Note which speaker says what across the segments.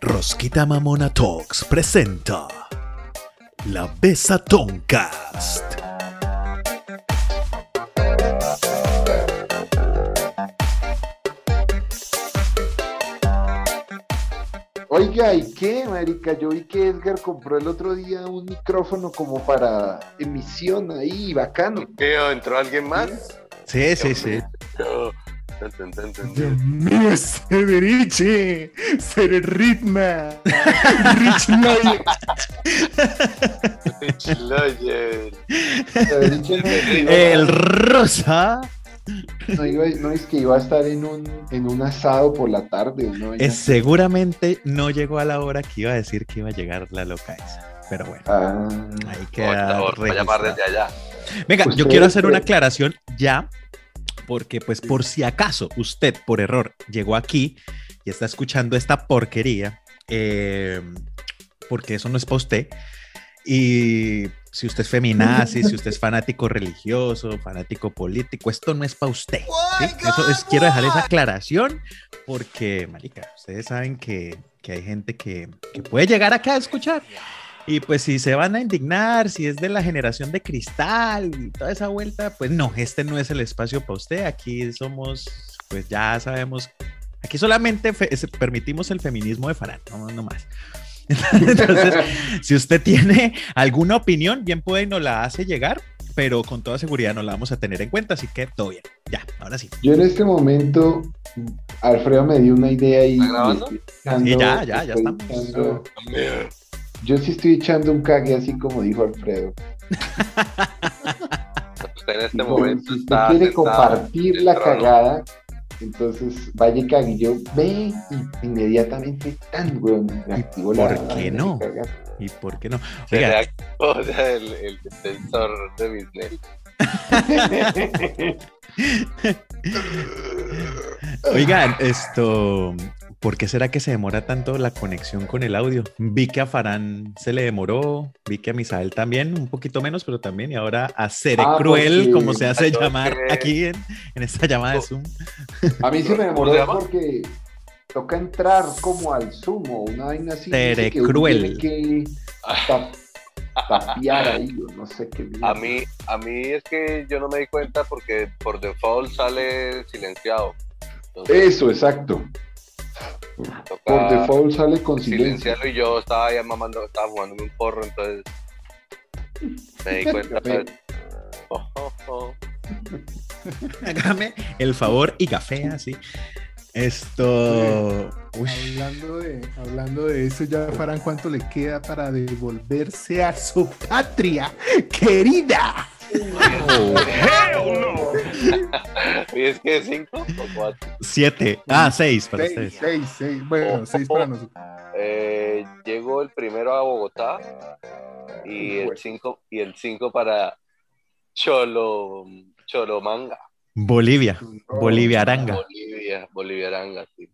Speaker 1: Rosquita Mamona Talks presenta La Besa Toncast.
Speaker 2: Oiga, ¿y qué, marica? Yo vi que Edgar compró el otro día un micrófono como para emisión ahí, bacano.
Speaker 3: ¿Qué? ¿Entró alguien más?
Speaker 1: Sí, sí, sí.
Speaker 4: Dios mío, Severiche, Ritma, Rich.
Speaker 2: Pero dicho no,
Speaker 1: El rosa
Speaker 2: no, iba- no es que iba a estar en un, en un asado por la tarde.
Speaker 1: es, seguramente no llegó a la hora que iba a decir que iba a llegar la loca esa. Pero bueno,
Speaker 2: Ah,
Speaker 1: ahí
Speaker 3: Por
Speaker 1: queda.
Speaker 3: favor, voy a llamar desde allá.
Speaker 1: Venga, yo quiero hacer una aclaración ya, porque pues por si acaso usted por error llegó aquí y está escuchando esta porquería, eh, porque eso no es para usted, y si usted es feminazi, si usted es fanático religioso, fanático político, esto no es para usted. ¿sí? Eso es, quiero dejar esa aclaración, porque, marica, ustedes saben que, que hay gente que, que puede llegar acá a escuchar. Y pues si se van a indignar, si es de la generación de cristal y toda esa vuelta, pues no, este no es el espacio para usted. Aquí somos, pues ya sabemos, aquí solamente permitimos el feminismo de Farán, no, no más. Entonces, si usted tiene alguna opinión, bien puede y nos la hace llegar, pero con toda seguridad no la vamos a tener en cuenta, así que todo bien. Ya, ahora sí.
Speaker 2: yo en este momento, Alfredo me dio una idea y.
Speaker 1: Ya, ya, ya estamos.
Speaker 2: Yo sí estoy echando un cague así como dijo Alfredo.
Speaker 3: Usted en este momento
Speaker 2: si usted
Speaker 3: está
Speaker 2: quiere compartir la cagada, entonces vaya y cague. Yo ve y inmediatamente tan weón. me
Speaker 1: ¿Y
Speaker 2: activo
Speaker 1: por
Speaker 2: la-
Speaker 1: qué no? ¿Y por qué no?
Speaker 3: Se
Speaker 1: Oiga,
Speaker 3: ya el, el sensor de Disney.
Speaker 1: Oigan, esto, ¿por qué será que se demora tanto la conexión con el audio? Vi que a Farán se le demoró, vi que a Misael también, un poquito menos, pero también, y ahora a Cere
Speaker 2: Ah,
Speaker 1: Cruel,
Speaker 2: porque-
Speaker 1: como se hace
Speaker 3: Entonces,
Speaker 1: llamar aquí en, en esta llamada de Zoom.
Speaker 2: A mí se me
Speaker 3: ¿Cómo se
Speaker 2: demoró porque toca entrar como al sumo, una vaina así. Dice que
Speaker 1: cruel.
Speaker 2: tiene que tap- tapear ahí, o no sé qué.
Speaker 3: A mí, a mí es que yo no me di cuenta porque por default sale silenciado. Entonces,
Speaker 2: Eso, exacto.
Speaker 3: Toca
Speaker 2: Por default sale con silencio.
Speaker 3: silenciarlo y yo estaba ya mamando, estaba jugando un porro, entonces me di cuenta. pues, oh, oh, oh.
Speaker 1: Hágame el favor y café, así. Esto. Uy,
Speaker 4: Hablando de, hablando de eso, ya Farán, ¿cuánto le queda para devolverse a su patria querida?
Speaker 3: ¿Y es que cinco o cuatro?
Speaker 1: siete. Ah, seis para
Speaker 4: Seis,
Speaker 1: ustedes.
Speaker 4: seis, seis. Bueno, seis para nosotros.
Speaker 3: Eh, llegó el primero a Bogotá y el cinco y el cinco para Cholo Cholomanga,
Speaker 1: Bolivia. Bolivia Aranga.
Speaker 3: Bolivia, Bolivia Aranga, sí.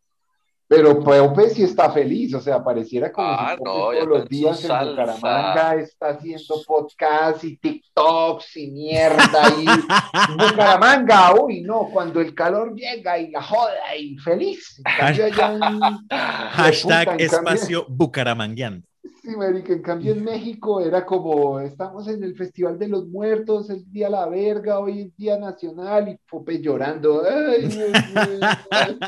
Speaker 2: Pero Pope sí está feliz, o sea, pareciera como
Speaker 3: Ah,
Speaker 2: si
Speaker 3: no,
Speaker 2: todos los días en
Speaker 3: salsa.
Speaker 2: Bucaramanga está haciendo podcasts y TikToks y mierda y Bucaramanga, uy, no, cuando el calor llega y la joda y feliz. En
Speaker 1: Hashtag
Speaker 2: Puta, en cambio-
Speaker 1: espacio Bucaramangueando.
Speaker 2: Sí, marica, en cambio en México era como, estamos en el Festival de los Muertos, el Día la Verga, hoy es Día Nacional, y Pope llorando, ay, Dios mío, ay,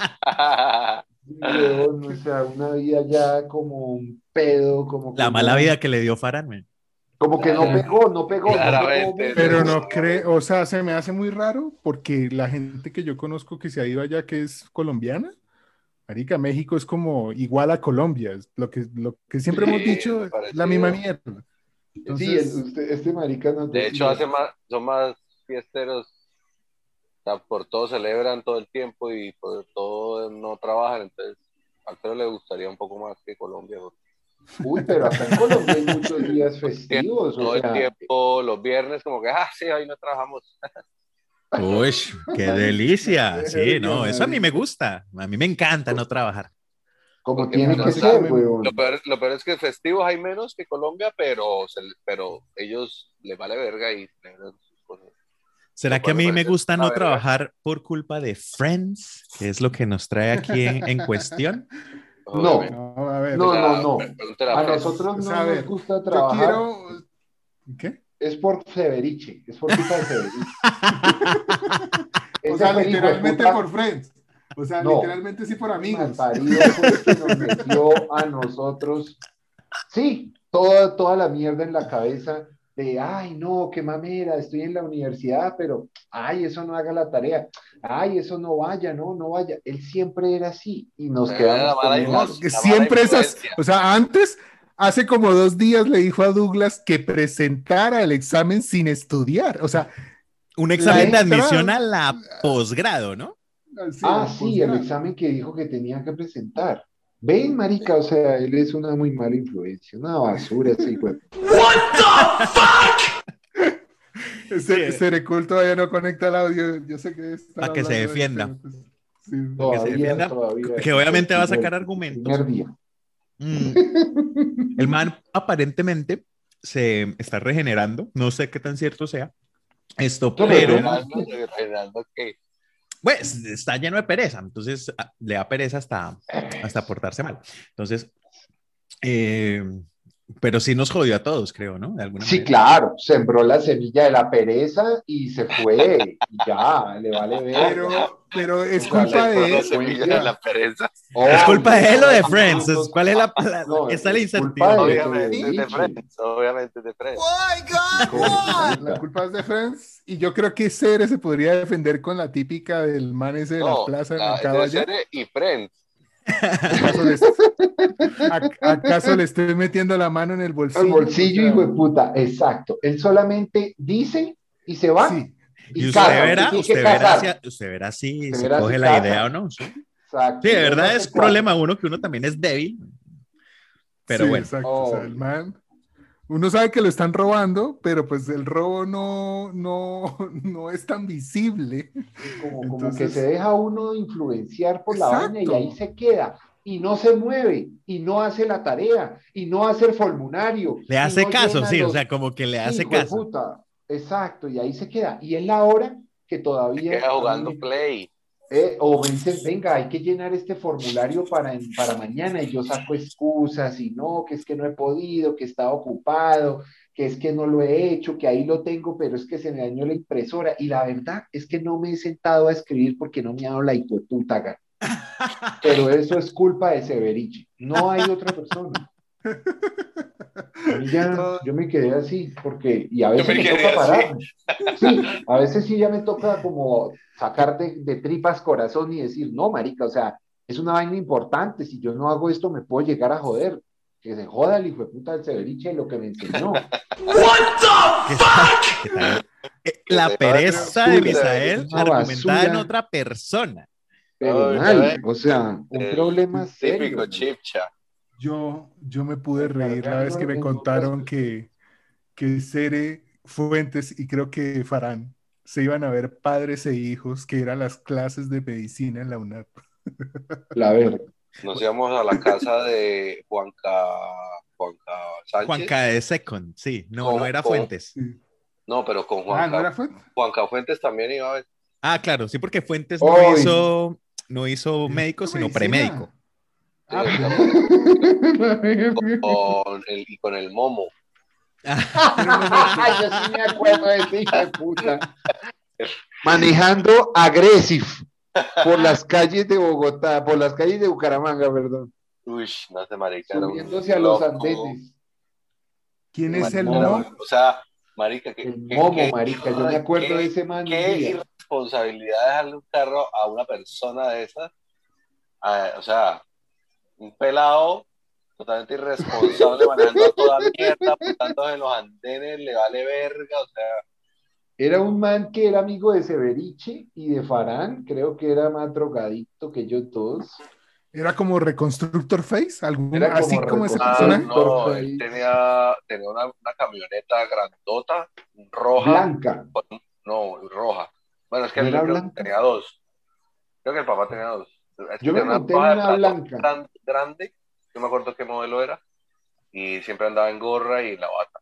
Speaker 2: weón, o sea, una vida ya como un pedo, como
Speaker 1: La mala
Speaker 2: no-
Speaker 1: vida que le dio Farán, man.
Speaker 2: Como que no pegó, no pegó, no pegó,
Speaker 4: Pero no creo, o sea, se me hace muy raro porque la gente que yo conozco que se ha ido allá, que es colombiana, Marica, México es como igual a Colombia, es lo que, lo que siempre
Speaker 3: Sí,
Speaker 4: hemos dicho, es la misma mierda.
Speaker 2: Sí,
Speaker 4: Entonces,
Speaker 2: el- usted- este marica nos
Speaker 3: De hecho, hace más, son más fiesteros, sea, por todo celebran todo el tiempo y por todo no trabajan, entonces a Alfredo le gustaría un poco más que Colombia. porque
Speaker 2: Uy, pero acá en Colombia hay muchos días festivos,
Speaker 3: Todo
Speaker 2: o
Speaker 3: el tiempo, los viernes, como que, ah, sí, hoy no trabajamos.
Speaker 1: Uy, qué delicia. Sí, no, eso a mí me gusta. A mí me encanta no trabajar.
Speaker 2: como
Speaker 3: Porque
Speaker 2: tiene que
Speaker 3: se
Speaker 2: ser, weón.
Speaker 3: Lo peor, lo peor es que festivos hay menos que Colombia, pero, se- pero ellos les vale verga y.
Speaker 1: ¿Será que a mí me gusta no trabajar por culpa de Friends, que es lo que nos trae aquí en, en cuestión?
Speaker 2: No,
Speaker 4: No, a ver.
Speaker 2: no, no,
Speaker 3: a
Speaker 2: nosotros no
Speaker 4: a
Speaker 2: nos
Speaker 4: ver,
Speaker 2: gusta
Speaker 4: Yo
Speaker 2: trabajar.
Speaker 4: quiero. ¿Qué?
Speaker 2: Es por Severiche, es por culpa de Severiche.
Speaker 4: O sea, literalmente
Speaker 2: puta
Speaker 4: por friends. O sea,
Speaker 2: No.
Speaker 4: literalmente sí por amigos.
Speaker 2: malparido fue el que nos metió a nosotros. Sí, toda, toda la mierda en la cabeza de, ay, no, qué mamera, estoy en la universidad, pero, ay, eso no haga la tarea, ay, eso no vaya, no, no vaya. Él siempre era así y nos quedamos con
Speaker 4: siempre esas. O sea, antes, hace como dos días le dijo a Douglas que presentara el examen sin estudiar. O sea,
Speaker 1: Un examen de admisión a la posgrado, ¿no?
Speaker 2: Ah,
Speaker 4: pues,
Speaker 2: sí, el examen que dijo que tenía que presentar. Ven, marica, o sea, él es una muy mala influencia, una basura ese hijo de-
Speaker 4: Ese, Cerecul todavía no conecta el audio. Yo sé que está
Speaker 1: Pa' que se
Speaker 4: de
Speaker 1: defienda.
Speaker 4: eso, pues, sí.
Speaker 2: Todavía,
Speaker 1: defienda,
Speaker 2: todavía.
Speaker 1: que obviamente va a sacar argumentos. Mm. El man aparentemente se está regenerando, no sé qué tan cierto sea esto, pero
Speaker 3: Regenerando, regenerando, ¿qué?
Speaker 1: Pues está lleno de pereza, entonces ah, le da pereza hasta, hasta portarse mal. Entonces, eh, pero sí nos jodió a todos, creo, ¿no? De alguna
Speaker 2: Sí,
Speaker 1: manera.
Speaker 2: claro, sembró la semilla de la pereza y se fue. y ya, le vale ver.
Speaker 4: Pero, pero es
Speaker 2: O sea,
Speaker 4: culpa de
Speaker 3: la
Speaker 4: él.
Speaker 3: semilla de la pereza.
Speaker 1: Es culpa de él o de Friends,
Speaker 2: no,
Speaker 1: ¿Es- ¿cuál es la, la-
Speaker 2: no,
Speaker 1: está la
Speaker 2: es de-
Speaker 3: Obviamente es de
Speaker 2: Richie.
Speaker 3: Friends, obviamente de Friends.
Speaker 4: La culpa es de Friends. Y yo creo que Cere se podría defender con la típica del man ese de la
Speaker 3: No,
Speaker 4: plaza de
Speaker 3: la-
Speaker 4: mercado
Speaker 3: de serie y Friends.
Speaker 4: ¿Acaso le, ac- acaso le estoy metiendo la mano en el bolsillo?
Speaker 2: Al bolsillo, hijo de puta, exacto. Él solamente dice y se va.
Speaker 4: Sí.
Speaker 1: Y
Speaker 2: Y
Speaker 1: usted
Speaker 2: casa,
Speaker 1: verá, usted verá, si, usted verá si
Speaker 2: Usted
Speaker 1: se
Speaker 2: verá
Speaker 1: coge
Speaker 2: si
Speaker 1: la
Speaker 2: casa.
Speaker 1: idea o no. Sí,
Speaker 2: Exacto.
Speaker 1: Sí, de verdad es problema uno que uno también es débil. Pero
Speaker 4: Sí,
Speaker 1: bueno,
Speaker 4: exacto, o sea,
Speaker 2: Oh.
Speaker 4: el man, uno sabe que lo están robando, pero pues el robo no, no, no es tan visible.
Speaker 2: Como, como
Speaker 4: Entonces-
Speaker 2: que se deja uno influenciar por la vaina y ahí se queda. Y no se mueve, y no hace la tarea, y no hace el formulario.
Speaker 1: le hace
Speaker 2: no
Speaker 1: caso, sí, o sea, como que le hace caso.
Speaker 2: puta. Exacto, y ahí se queda. Y es la hora que todavía.
Speaker 3: Queda jugando Play.
Speaker 2: Eh, o me venga, hay que llenar este formulario para, para mañana, y yo saco excusas, y no, que es que no he podido, que estaba ocupado, que es que no lo he hecho, que ahí lo tengo, pero es que se me dañó la impresora. Y la verdad es que no me he sentado a escribir porque no me ha dado la hipoputa. Pero eso es culpa de Severiche. No hay otra persona. Yo me quedé así, porque, y a veces
Speaker 3: me
Speaker 2: toca
Speaker 3: así.
Speaker 2: pararme. Sí, a veces sí ya me toca como sacar de, de tripas corazón y decir, no, marica, o sea, es una vaina importante, si yo no hago esto me puedo llegar a joder. Que se joda el hijo de puta del Severiche lo que me enseñó.
Speaker 1: ¿Qué tal? Eh, La pereza de Misael argumentada en otra persona.
Speaker 2: Pero
Speaker 3: Ay,
Speaker 2: mal, o sea, un
Speaker 3: El
Speaker 2: problema serio.
Speaker 3: Típico chipcha.
Speaker 4: Yo, yo me pude reír la vez que me contaron que, que Cere Fuentes y creo que Farán se iban a ver padres e hijos, que eran las clases de medicina en la UNAP.
Speaker 2: La verdad.
Speaker 3: Nos íbamos a la casa de Juanca, Juanca Sánchez.
Speaker 1: Juanca de Second, sí, no, no era. Fuentes.
Speaker 4: Sí.
Speaker 3: No, pero con
Speaker 4: Ah,
Speaker 3: Juanca,
Speaker 4: ¿no era Fuentes?
Speaker 3: Juanca Fuentes también iba a ver.
Speaker 1: Ah, claro, sí, porque Fuentes no hizo, no hizo médico, sino
Speaker 4: Medicina.
Speaker 1: premédico.
Speaker 4: Ah,
Speaker 3: con el, y con el Momo.
Speaker 2: Yo sí me acuerdo de ese hijo de puta. Manejando agresivo por las calles de Bogotá, por las calles de Bucaramanga, perdón.
Speaker 3: Uy, no sé, marica.
Speaker 2: Subiéndose a los andenes.
Speaker 4: ¿Quién es el
Speaker 2: Momo.
Speaker 4: Mo?
Speaker 3: O sea, marica, que,
Speaker 2: El
Speaker 3: que-
Speaker 2: momo,
Speaker 3: que-
Speaker 2: marica. Yo me acuerdo de ese man.
Speaker 3: Qué
Speaker 2: día.
Speaker 3: irresponsabilidad dejarle un carro a una persona de esa. Ah, o sea, un pelado totalmente irresponsable manejando a toda mierda, apuntándose en los andenes, le vale verga, o sea,
Speaker 2: Era un man que era amigo de Severiche y de Farán. Creo que era más drogadicto que ellos dos.
Speaker 4: ¿Era como Reconstructor Face? ¿Algún,
Speaker 2: Era como
Speaker 4: así como ese
Speaker 3: ah,
Speaker 2: Reconstructor
Speaker 4: personaje?
Speaker 3: no,
Speaker 2: Face.
Speaker 3: él tenía, tenía una, una camioneta grandota, roja,
Speaker 2: Blanca.
Speaker 3: no, roja. Bueno, es que
Speaker 2: ¿No
Speaker 3: él tenía dos. Creo que el papá tenía dos.
Speaker 2: Yo me monté en una blanca.
Speaker 3: gran- grande, no me acuerdo qué modelo era, y siempre andaba en gorra y en la bata.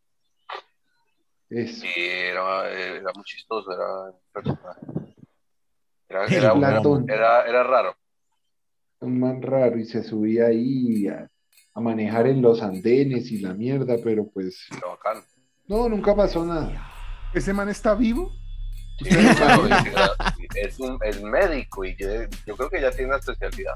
Speaker 2: Eso.
Speaker 3: Y era, era muy chistoso, era un personaje. Era, era,
Speaker 2: Platón.
Speaker 3: era- era raro.
Speaker 2: Un man raro y se subía ahí a, a manejar en los andenes y la mierda, pero pues
Speaker 3: Era bacán.
Speaker 2: no, nunca pasó nada.
Speaker 4: ¿Ese man está vivo?
Speaker 3: Sí, es, un, es médico y yo, yo creo que ya tiene una especialidad.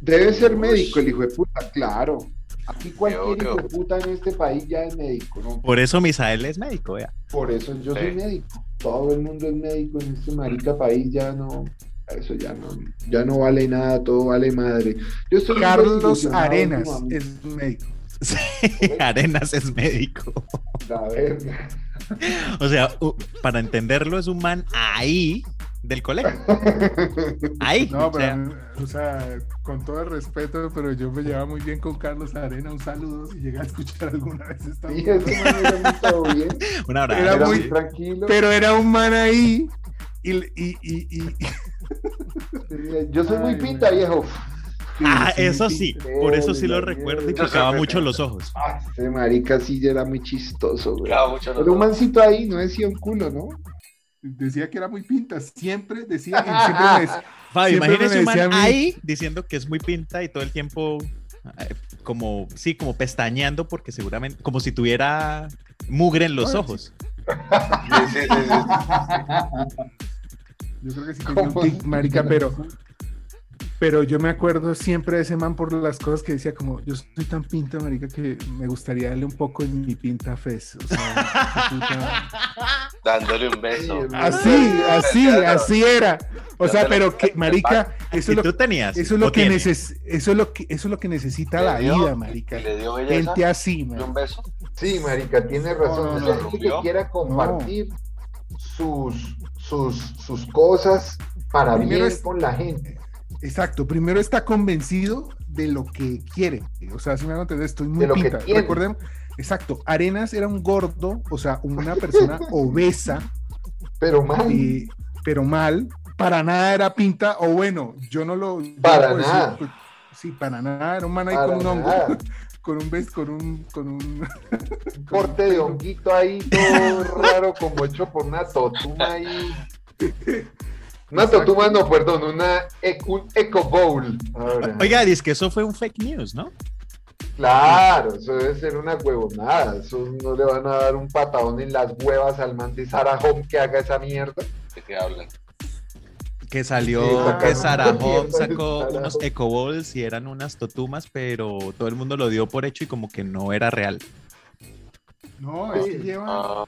Speaker 2: Debe ser médico el hijo de puta, claro. Aquí cualquier hijo de puta en este país ya es médico, ¿no?
Speaker 1: Por eso Misael es médico, vea.
Speaker 2: Por eso yo soy médico. Todo el mundo es médico en este marica país, ya no, eso ya no, ya no vale nada, todo vale madre. Yo muy
Speaker 4: Carlos Arenas es médico.
Speaker 1: Sí, Arenas es médico.
Speaker 2: La verga.
Speaker 1: O sea, para entenderlo, es un man ahí del colegio. Ahí.
Speaker 4: No,
Speaker 1: o sea,
Speaker 4: pero, o sea, con todo el respeto, pero yo me llevaba muy bien con Carlos Arena. Un saludo si llega a escuchar alguna vez esta
Speaker 2: Sí, ese man era muy bien,
Speaker 1: un abrazo.
Speaker 4: Era
Speaker 2: era
Speaker 4: muy-
Speaker 2: muy tranquilo.
Speaker 4: Pero era un man ahí. Y, y, y, y-
Speaker 2: Yo soy muy
Speaker 4: Ay,
Speaker 2: pinta,
Speaker 4: güey.
Speaker 1: Ah,
Speaker 4: sí,
Speaker 1: eso
Speaker 4: sí.
Speaker 1: sí, por eso sí lo recuerdo y
Speaker 3: pero-
Speaker 1: mucho los ojos.
Speaker 2: Ah, ese marica sí ya era muy chistoso, güey.
Speaker 3: Claro, mucho
Speaker 2: Pero un mancito ahí no decía un culo, ¿no?
Speaker 4: decía que era muy pinta. Siempre decía, y siempre me decía,
Speaker 1: Fabio, imagínese un man ahí diciendo que es muy pinta y todo el tiempo eh, como, sí, como pestañeando porque seguramente, como si tuviera mugre en los ojos.
Speaker 3: Sí, sí, sí, sí.
Speaker 4: yo creo que sí tenía un tic, marica, pero, pero yo me acuerdo siempre de ese man por las cosas que decía, como yo soy tan pinta, marica, que me gustaría darle un poco en mi pinta fez. O sea, puta.
Speaker 3: Dándole un beso.
Speaker 4: así, así, así era. O sea, pero que, marica, eso
Speaker 1: ¿Y
Speaker 4: es lo,
Speaker 1: tú tenías?
Speaker 4: eso es
Speaker 1: ¿O
Speaker 4: lo que neces eso es lo que eso es lo que necesita
Speaker 3: Le
Speaker 4: la
Speaker 3: dio-
Speaker 4: vida, marica.
Speaker 3: Le dio belleza.
Speaker 4: Gente así,
Speaker 3: un beso.
Speaker 2: Sí, marica, tiene razón.
Speaker 4: No, no,
Speaker 2: Esa
Speaker 4: no,
Speaker 2: gente que quiera compartir sus, sus, sus cosas para
Speaker 4: Primero
Speaker 2: bien
Speaker 4: es-
Speaker 2: con la gente.
Speaker 4: Exacto, primero está convencido de lo que quiere. O sea, si me a entender, estoy muy
Speaker 2: De lo que
Speaker 4: pinta. Recordemos, exacto, Arenas era un gordo, o sea, una persona obesa,
Speaker 2: Pero mal,
Speaker 4: eh, pero mal, para nada era pinta, o bueno, yo no lo.
Speaker 2: Para
Speaker 4: no
Speaker 2: nada.
Speaker 4: pues, sí, para nada, era un man ahí
Speaker 2: para
Speaker 4: con un hongo,
Speaker 2: nada.
Speaker 4: con un bes, con un, con. Un
Speaker 2: corte de honguito ahí todo raro, como hecho por una totuma ahí. Una
Speaker 4: Exacto.
Speaker 2: totuma, no, perdón, una eco, un eco bowl. Ahora.
Speaker 1: Oiga, dice que eso fue un fake news, ¿no?
Speaker 2: Claro, eso debe ser una huevonada. Eso no le van a dar un patadón en las huevas al man de Sarah Home que haga esa mierda.
Speaker 3: ¿De qué hablan?
Speaker 1: Que salió que Sarah Home sacó unos
Speaker 2: Home.
Speaker 1: ecoballs y eran unas totumas, pero todo el mundo lo dio por hecho y como que no era real.
Speaker 4: No, es que llevan.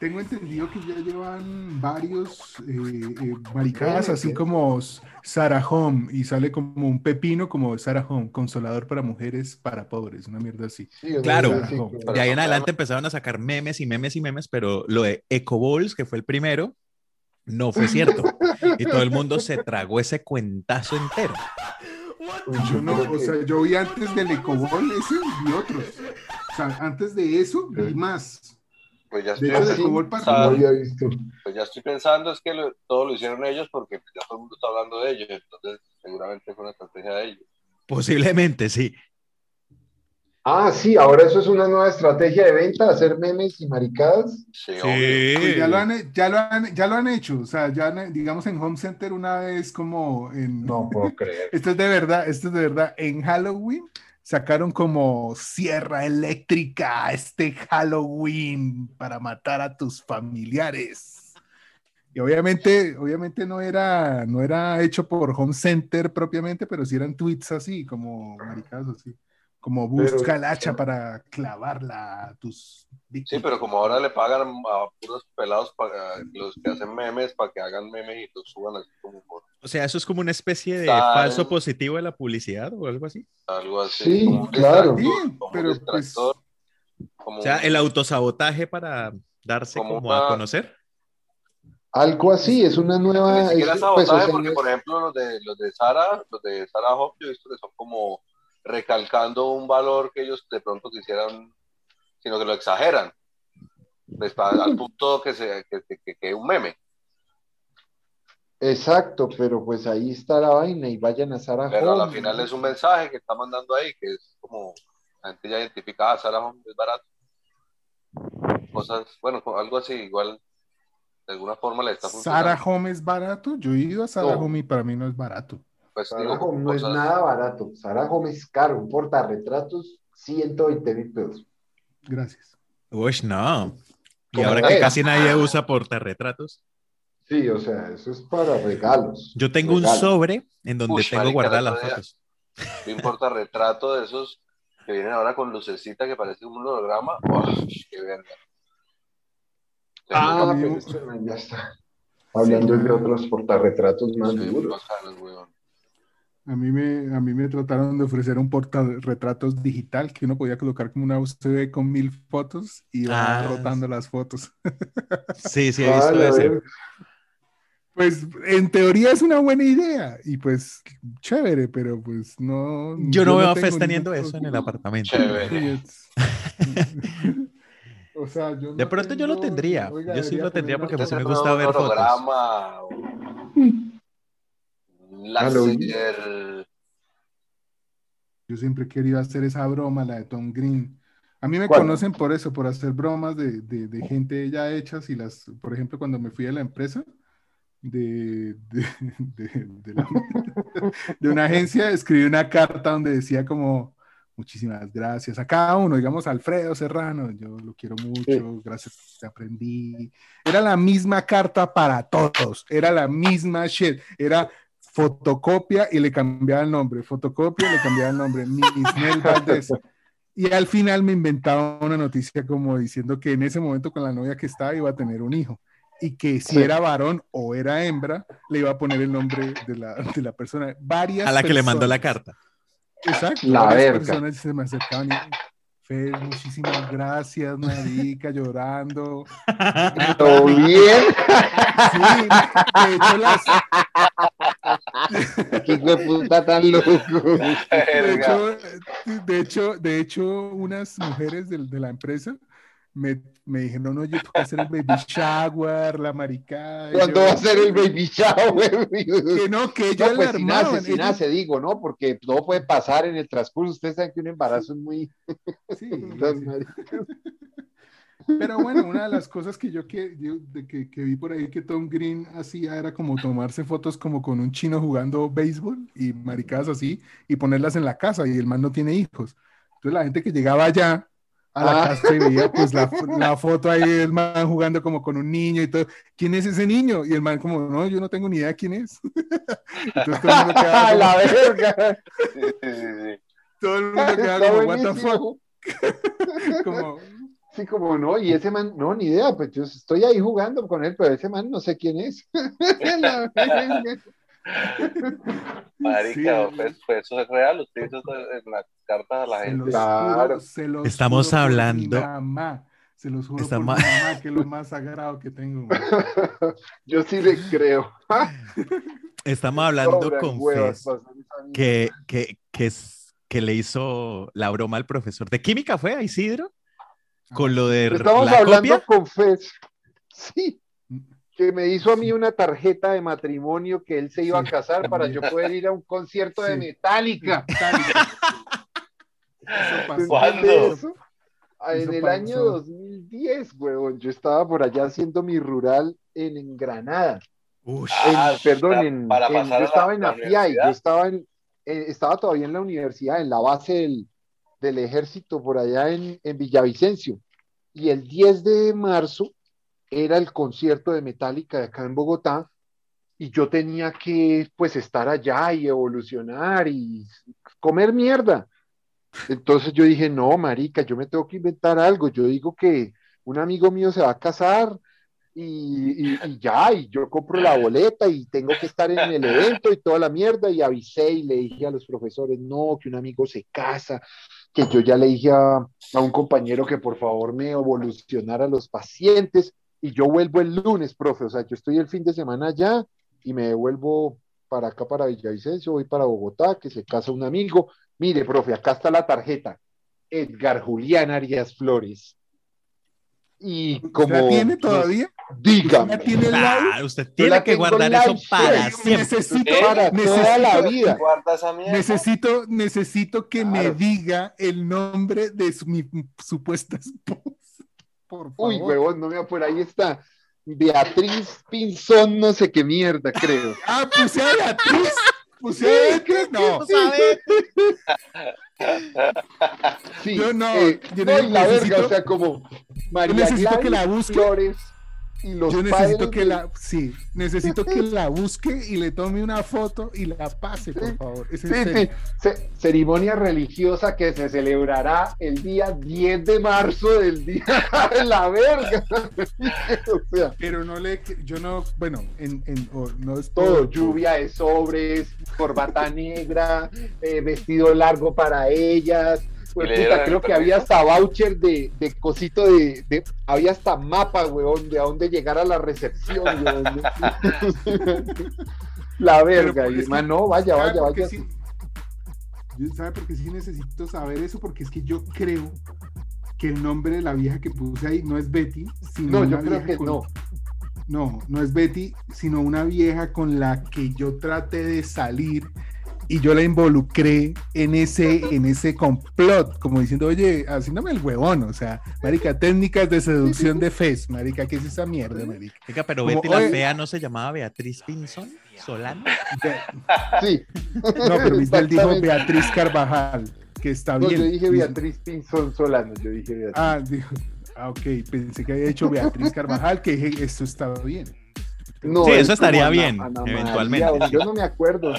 Speaker 4: Tengo entendido que ya llevan varios eh, eh, maricadas, así
Speaker 2: ¿sí?
Speaker 4: como Sarah Home, y sale como un pepino como Sarah Home, consolador para mujeres, para pobres, una mierda así.
Speaker 2: Sí,
Speaker 1: Claro.
Speaker 2: así,
Speaker 1: De ahí en adelante empezaron a sacar memes y memes y memes, pero lo de ecoballs, que fue el primero, no fue cierto. Y todo el mundo se tragó ese cuentazo entero.
Speaker 4: Yo no, o sea, yo vi antes del Ecobol ese y otros. O sea, antes de eso vi
Speaker 2: Sí.
Speaker 4: más.
Speaker 3: Pues ya
Speaker 4: De
Speaker 3: estoy,
Speaker 4: hecho, de
Speaker 3: pues ya estoy pensando es que lo- todo lo hicieron ellos porque pues, ya todo el mundo está hablando de ellos. Entonces, seguramente fue una estrategia de ellos.
Speaker 1: Posiblemente, sí.
Speaker 2: Ah, sí, ahora eso es una nueva estrategia de venta, hacer memes y maricadas.
Speaker 3: Sí.
Speaker 4: Pues ya, lo han, ya, lo han, ya lo han hecho. O sea, ya han- digamos en Home Center una vez como en...
Speaker 2: No puedo creer.
Speaker 4: Esto es de verdad, esto es de verdad. En Halloween sacaron como sierra eléctrica este Halloween para matar a tus familiares. Y obviamente, obviamente no era, no era hecho por Home Center propiamente, pero sí eran tweets así, como maricadas así. Como busca
Speaker 2: Pero-
Speaker 4: el hacha para clavarla a tus
Speaker 3: Sí,
Speaker 4: víctimas.
Speaker 3: pero como ahora le pagan a puros pelados para los que hacen memes para que hagan memes y los suban así como por
Speaker 1: O sea, eso es como una especie de
Speaker 3: Tal.
Speaker 1: falso positivo de la publicidad o algo así.
Speaker 3: algo así.
Speaker 2: Sí,
Speaker 3: como
Speaker 2: claro.
Speaker 4: Sí, pero,
Speaker 3: distractor, como
Speaker 1: O sea,
Speaker 3: un-
Speaker 1: el autosabotaje para darse
Speaker 3: Como
Speaker 1: como a
Speaker 3: una-
Speaker 1: conocer.
Speaker 2: Algo así, es una nueva.
Speaker 3: Ni siquiera
Speaker 2: es-
Speaker 3: sabotaje,
Speaker 2: pues, o sea,
Speaker 3: porque
Speaker 2: no es-
Speaker 3: por ejemplo los de los de Sara, los de Sara Hop, yo he visto que son como recalcando un valor que ellos de pronto quisieran, sino que lo exageran. Pues, al punto que se que, que, un meme.
Speaker 2: Exacto, pero pues ahí está la vaina y vayan a Sarah
Speaker 3: Pero a la
Speaker 2: Home.
Speaker 3: final es un mensaje que está mandando ahí, que es como la gente ya identifica a Sara Home es barato. cosas, bueno, algo así, igual, de alguna forma le está funcionando.
Speaker 4: Sara Home es barato. Yo he ido a Sara
Speaker 2: No.
Speaker 4: Home y para mí no es barato.
Speaker 3: Pues
Speaker 2: Sara
Speaker 3: digo,
Speaker 2: Home no es nada barato. Sara Home es caro. Un portarretratos, 120 mil pesos.
Speaker 4: Gracias.
Speaker 1: Uy, no. Y
Speaker 2: ¿Cómo
Speaker 1: ahora que
Speaker 2: es?
Speaker 1: casi nadie usa portarretratos.
Speaker 2: Sí, o sea, eso es para regalos.
Speaker 1: Yo tengo un sobre en donde
Speaker 3: Uy,
Speaker 1: tengo
Speaker 3: marica,
Speaker 1: guardadas las fotos.
Speaker 3: No importa retrato de esos que vienen ahora con lucecita que parece un holograma. ¡Uy, qué verga!
Speaker 2: Ah, ya está. Hablando de otros portarretratos más
Speaker 3: Sí,
Speaker 2: duros.
Speaker 4: A mí, me, a mí me trataron de ofrecer un portarretratos digital que uno podía colocar como una USB con mil fotos y
Speaker 1: Ah,
Speaker 4: rotando las fotos.
Speaker 1: Sí, sí, he
Speaker 2: Ah,
Speaker 1: visto ese.
Speaker 2: verga.
Speaker 4: Pues en teoría es una buena idea y pues chévere, pero pues no.
Speaker 1: Yo no veo a Fes
Speaker 4: ningún
Speaker 1: teniendo eso en el apartamento.
Speaker 3: Chévere.
Speaker 4: Sí, es- o sea, yo
Speaker 1: De
Speaker 4: no
Speaker 1: pronto yo lo tendría.
Speaker 4: oiga,
Speaker 1: Yo sí lo tendría porque pues, me gusta
Speaker 3: un
Speaker 1: ver fotos.
Speaker 3: o láser.
Speaker 4: Yo siempre he querido hacer esa broma, la de Tom Green. A mí me
Speaker 2: ¿Cuál?
Speaker 4: conocen por eso, por hacer bromas de, de- de gente ya hechas y las, por ejemplo, cuando me fui a la empresa de, de, de- de la- de una agencia, escribí una carta donde decía como, muchísimas gracias a cada uno, digamos, Alfredo Serrano, yo lo quiero mucho,
Speaker 2: Sí.
Speaker 4: gracias, te aprendí. Era la misma carta para todos, era la misma shit, era fotocopia y le cambiaba el nombre, fotocopia y le cambiaba el nombre, Valdés. Y al final me inventaba una noticia como diciendo que en ese momento con la novia que estaba iba a tener un hijo y que si
Speaker 2: Sí.
Speaker 4: era varón o era hembra, le iba a poner el nombre de la, de la persona. Varias
Speaker 1: A la que le mandó la carta.
Speaker 4: Exacto.
Speaker 2: La
Speaker 4: varias
Speaker 2: verga.
Speaker 4: personas se me acercaban y, Fer, muchísimas gracias, marica, llorando.
Speaker 2: ¿Todo bien?
Speaker 4: Sí, de hecho, las,
Speaker 2: ¿Qué hijo de puta tan loco?
Speaker 4: de hecho, de hecho, de hecho, unas mujeres del- de, la empresa me, me dijeron, oye, toca hacer el baby shower, la maricada.
Speaker 2: ¿Cuándo
Speaker 4: yo,
Speaker 2: va a ser el baby shower?
Speaker 4: Que no, que ellos
Speaker 2: No, pues si nace, si nace, digo, ¿no? Porque todo puede pasar en el transcurso. Ustedes saben que un embarazo es muy...
Speaker 4: Sí, sí. Pero bueno, una de las cosas que yo, que, yo- de que, que vi por ahí que Tom Green hacía era como tomarse fotos como con un chino jugando béisbol y maricadas así y ponerlas en la casa y el man no tiene hijos. Entonces la gente que llegaba allá a la
Speaker 2: Ah.
Speaker 4: casa y veía pues la, la foto ahí del man jugando como con un niño y todo. ¿Quién es ese niño? Y el man como, no, yo no tengo ni idea quién es. Entonces todo el mundo quedaba como,
Speaker 2: la verga!
Speaker 3: Sí, sí, sí, sí.
Speaker 4: todo el mundo quedaba
Speaker 2: Está
Speaker 4: como, what the fuck, como,
Speaker 2: Sí, como no, y ese man, no, ni idea, pues yo estoy ahí jugando con él, pero ese man no sé quién es. La verga.
Speaker 3: Marica,
Speaker 4: Sí.
Speaker 3: pues, pues eso es real. Usted hizo eso en las cartas a la
Speaker 4: Se
Speaker 3: gente.
Speaker 4: los
Speaker 2: Claro.
Speaker 4: juro, se los
Speaker 1: Estamos
Speaker 4: juro por
Speaker 1: hablando-
Speaker 4: mi mamá. Se los juro
Speaker 1: Estamos-
Speaker 4: por mi mamá, que es lo más sagrado que tengo.
Speaker 2: Yo sí le creo.
Speaker 1: Estamos hablando
Speaker 2: Sobran
Speaker 1: con
Speaker 2: huevas mierda.
Speaker 1: que, que, que, es- que le hizo la broma al profesor. ¿De química fue a Isidro? Con lo de
Speaker 2: Estamos
Speaker 1: la
Speaker 2: hablando
Speaker 1: copia.
Speaker 2: con Fez. Sí. Que me hizo a mí una tarjeta de matrimonio que él se iba a casar para yo poder ir a un concierto de. Metallica.
Speaker 3: ¿Cuándo?
Speaker 2: Ah, En el año 2010, huevón, yo estaba por allá haciendo mi rural en, en Granada.
Speaker 1: Ush.
Speaker 2: En-
Speaker 3: Ah,
Speaker 2: perdón,
Speaker 3: para-
Speaker 2: en,
Speaker 3: para
Speaker 2: en- yo estaba en
Speaker 3: universidad.
Speaker 2: yo estaba, en, eh, estaba todavía en la universidad, en la base del, del ejército por allá en, en Villavicencio. Y el 10 de marzo era el concierto de Metallica de acá en Bogotá y yo tenía que pues estar allá y evolucionar y comer mierda. Entonces yo dije, no, marica, yo me tengo que inventar algo. Yo digo que un amigo mío se va a casar y, ya, y yo compro la boleta y tengo que estar en el evento y toda la mierda. Y avisé y le dije a los profesores, no, que un amigo se casa, que yo ya le dije a, a un compañero que por favor me evolucionara los pacientes y yo vuelvo el lunes, profe. O sea, yo estoy el fin de semana allá y me devuelvo para acá, para Villavicencio, voy para Bogotá, que se casa un amigo. Mire, profe, acá está la tarjeta. Edgar Julián Arias Flores. Y
Speaker 4: ¿Usted
Speaker 2: como...
Speaker 4: la tiene todavía?
Speaker 2: Dígame.
Speaker 4: ¿Usted la tiene el live?
Speaker 1: Ah, usted tiene
Speaker 2: la
Speaker 1: que guardar eso para
Speaker 2: sí,
Speaker 1: siempre.
Speaker 4: Necesito,
Speaker 2: Para toda la vida.
Speaker 4: Necesito, necesito que me diga el nombre de su, mi supuesta esposa. Por favor.
Speaker 2: Uy, huevón, no me por ahí está. Beatriz Pinzón, no sé qué mierda, creo.
Speaker 4: Ah, puse a Beatriz. Puse a Beatriz. No,
Speaker 2: Sí,
Speaker 4: Yo no,
Speaker 2: eh,
Speaker 4: yo
Speaker 2: no, la
Speaker 4: necesito-
Speaker 2: verga, o sea, como María
Speaker 4: necesito que la busque.
Speaker 2: Flores y los
Speaker 4: yo necesito que
Speaker 2: de-
Speaker 4: la, sí, necesito que la busque y le tome una foto y la pase, por favor. Es
Speaker 2: Sí,
Speaker 4: serio.
Speaker 2: sí. Ce- ceremonia religiosa que se celebrará el día 10 de marzo del día de la verga. o sea,
Speaker 4: Pero no le, yo no, bueno, en, en o no es
Speaker 2: todo, lluvia de sobres, corbata negra, eh, vestido largo para ellas. Pues, puta, creo que
Speaker 3: permiso.
Speaker 2: había hasta voucher de, de cosito de, de- había hasta mapa, weón, de a dónde llegar a la recepción, weón. La verga, y man, no, vaya,
Speaker 4: ¿sabe
Speaker 2: vaya, vaya.
Speaker 4: sí? Yo- ¿Sabe por qué sí necesito saber eso? Porque es que yo creo que el nombre de la vieja que puse ahí no es Betty, sino
Speaker 2: No,
Speaker 4: una
Speaker 2: yo creo
Speaker 4: vieja
Speaker 2: que
Speaker 4: con-
Speaker 2: no.
Speaker 4: No, no es Betty, sino una vieja con la que yo traté de salir y yo la involucré en ese, en ese complot, como diciendo, oye, haciéndome el huevón, o sea, marica, técnicas de seducción de Fez, marica, ¿qué es esa mierda, marica?
Speaker 1: Oiga, pero
Speaker 4: Como,
Speaker 1: Betty la fea no se llamaba Beatriz Pinzón Solano.
Speaker 2: Sí.
Speaker 4: No, pero Bell dijo. Beatriz Carvajal, que está
Speaker 2: No,
Speaker 4: bien.
Speaker 2: yo dije Beatriz Pinzón Solano, yo dije Beatriz.
Speaker 4: Ah, dijo, ah, ok, pensé que había hecho Beatriz Carvajal, que dije, esto estaba bien.
Speaker 2: No,
Speaker 1: Sí,
Speaker 2: es
Speaker 1: eso estaría bien, eventualmente.
Speaker 2: yo no me acuerdo.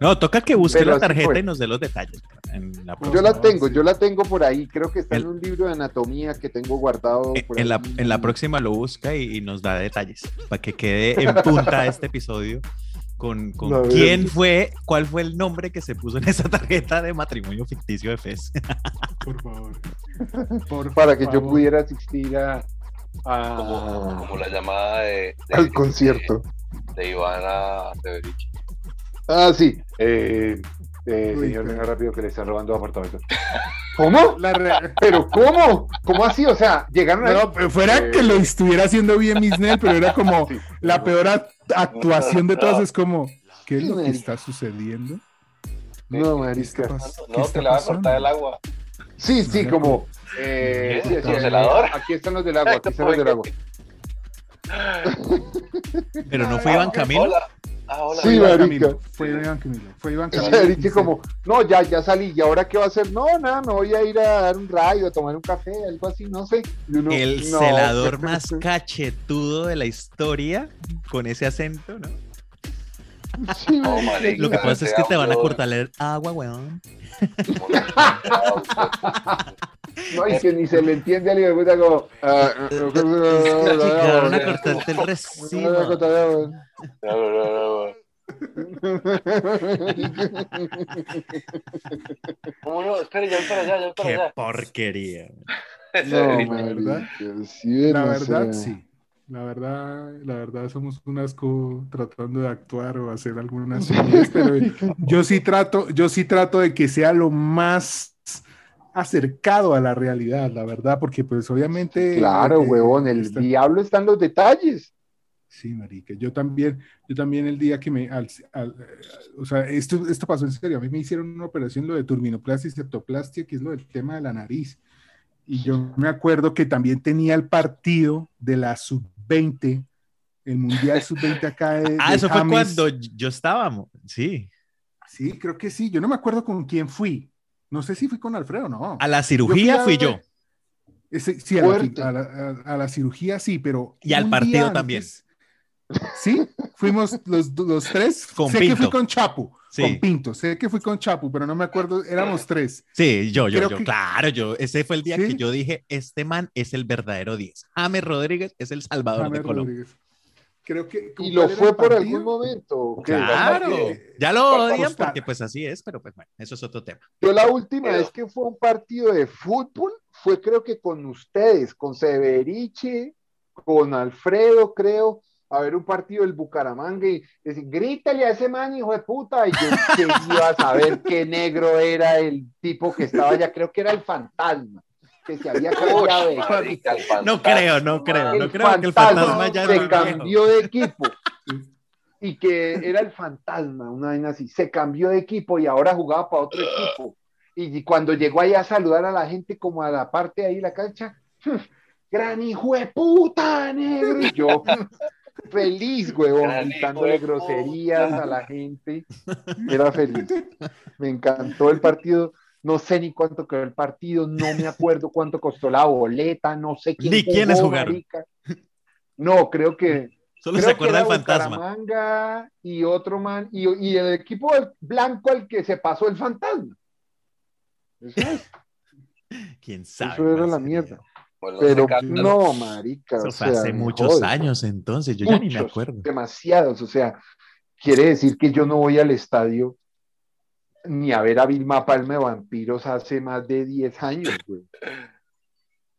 Speaker 1: No, toca que busque
Speaker 2: Pero
Speaker 1: la tarjeta
Speaker 2: fue.
Speaker 1: y nos dé los detalles. En la
Speaker 2: Yo la tengo, yo la tengo por ahí. Creo que está
Speaker 1: El-
Speaker 2: en un libro de anatomía que tengo guardado.
Speaker 1: Eh,
Speaker 2: por
Speaker 1: En la, en la próxima lo busca y, y nos da detalles para que quede en punta este episodio con, con quién fue, cuál fue el nombre que se puso en esa tarjeta de matrimonio ficticio de Fez.
Speaker 4: Por favor. Por
Speaker 2: Para que yo pudiera asistir a, a-
Speaker 3: Como, como la llamada de, de-
Speaker 2: al concierto.
Speaker 3: de, de Ivana Severich.
Speaker 2: Ah, sí. Eh, eh,
Speaker 4: Uy,
Speaker 2: señor, venga rápido que le están robando apartamentos. ¿Cómo?
Speaker 4: La re-
Speaker 2: ¿Pero cómo? ¿Cómo así? O sea, llegaron a...
Speaker 4: No, pero fuera que lo estuviera haciendo bien Misnel, pero era como
Speaker 2: Sí.
Speaker 4: la peor act- actuación de todas. Es como, ¿qué es lo que está sucediendo?
Speaker 2: No,
Speaker 4: ¿Qué está,
Speaker 2: marica.
Speaker 4: pas- qué
Speaker 3: No, que le va a cortar el agua.
Speaker 2: Sí, sí,
Speaker 4: Marica.
Speaker 2: como... Eh,
Speaker 3: ¿Qué?
Speaker 2: sí, sí. Aquí están los del agua, aquí están los del agua.
Speaker 1: Pero no fue Iván Camilo.
Speaker 3: Hola. Ah, hola.
Speaker 2: Sí,
Speaker 4: Fue Iván. Camilo, Fue Iván Camilo. Fue Iván Camilo.
Speaker 2: dice como, no, ya, ya salí, ¿y ahora qué va a hacer? No, nada, me voy a ir a dar un rayo, a tomar un café, algo así, no sé. Uno,
Speaker 1: El
Speaker 2: no.
Speaker 1: celador más cachetudo de la historia con ese acento, ¿no?
Speaker 2: Sí,
Speaker 3: No,
Speaker 2: marica.
Speaker 3: marica,
Speaker 1: Lo que pasa es que te van a cortar el agua, weón.
Speaker 2: No, y que ni se le entiende al hijo de puta como... ah, ah,
Speaker 1: llegaron a
Speaker 2: ah,
Speaker 1: cortarte el
Speaker 2: ah,
Speaker 1: recibo.
Speaker 2: ah,
Speaker 3: No, no, no, no. ¿Cómo no? Espere, ya voy para allá, ya voy para
Speaker 1: Qué porquería.
Speaker 2: No,
Speaker 4: La verdad,
Speaker 2: marica, sí,
Speaker 4: La
Speaker 2: no
Speaker 4: verdad,
Speaker 2: sé.
Speaker 4: sí. La verdad, la verdad somos un asco tratando de actuar o hacer algunas señales, pero yo sí trato, yo sí trato de que sea lo más acercado a la realidad, la verdad, porque pues obviamente
Speaker 2: Claro,
Speaker 4: eh,
Speaker 2: huevón, el
Speaker 4: está-
Speaker 2: diablo está en los detalles.
Speaker 4: Sí, marica. Yo también, yo también el día que me, al- al- o sea, esto, esto pasó en serio. A mí me hicieron una operación, lo de turminoplastia y septoplastia, que es lo del tema de la nariz. Y yo me acuerdo que también tenía el partido de la sub-20, el mundial sub-20 acá de,
Speaker 1: Ah,
Speaker 4: de
Speaker 1: eso fue cuando yo estaba, mo- sí.
Speaker 4: Sí, creo que sí. Yo no me acuerdo con quién fui. No sé si fui con Alfredo o no.
Speaker 1: A la cirugía
Speaker 4: a
Speaker 1: fui yo.
Speaker 4: Ese- sí, a la,
Speaker 2: Fuerte.
Speaker 4: a la- a- a la cirugía sí, pero.
Speaker 1: Y al partido también.
Speaker 4: Sí, fuimos los, los tres.
Speaker 1: Con
Speaker 4: sé que fui con Chapu,
Speaker 1: Sí.
Speaker 4: con Pinto. Sé que fui con Chapu, pero no me acuerdo. Éramos tres.
Speaker 1: Sí, yo, yo,
Speaker 4: Creo
Speaker 1: yo,
Speaker 4: que-
Speaker 1: claro, yo, ese fue el día
Speaker 4: ¿Sí?
Speaker 1: que yo dije, este man es el verdadero 10. James Rodríguez es el salvador
Speaker 4: James
Speaker 1: de Colombia.
Speaker 4: Rodríguez. Creo que.
Speaker 2: Y
Speaker 4: ¿cuál
Speaker 2: lo fue por algún momento.
Speaker 1: Claro, ya lo odian porque pues así es, pero pues bueno, eso es otro tema.
Speaker 2: Yo la última
Speaker 3: Pero-
Speaker 2: vez que fue un partido de fútbol fue creo que con ustedes, con Severiche, con Alfredo, creo, a ver un partido del Bucaramanga y decir, grítale a ese man, hijo de puta. Y yo que iba a saber qué negro era el tipo que estaba allá, creo que era el fantasma, que se había cambiado de
Speaker 3: marica,
Speaker 1: No creo, no creo,
Speaker 2: el
Speaker 1: no creo que el fantasma ya
Speaker 2: se cambió de equipo y que era el fantasma, una vaina así, se cambió de equipo y ahora jugaba para otro equipo. Y cuando llegó allá a saludar a la gente como a la parte de ahí de la cancha, gran hijo de puta, negro. Y yo, feliz, huevón, gritándole groserías a la gente. Era feliz. Me encantó el partido. No sé ni cuánto quedó el partido, no me acuerdo cuánto costó la boleta, no sé quién
Speaker 1: Ni quiénes jugaron.
Speaker 2: marica. No, creo que
Speaker 1: Solo
Speaker 2: creo
Speaker 1: se acuerda el fantasma.
Speaker 2: Y otro man y, y el equipo blanco al que se pasó el fantasma. Eso, es,
Speaker 1: ¿Quién sabe?
Speaker 2: eso era la mierda.
Speaker 3: Bueno,
Speaker 2: Pero no, marica.
Speaker 1: Eso
Speaker 2: o sea,
Speaker 1: hace muchos años entonces, yo ya ni me acuerdo.
Speaker 2: demasiados. O sea, quiere decir que yo no voy al estadio ni a ver a Vilma Palma de Vampiros hace más de 10 años, güey.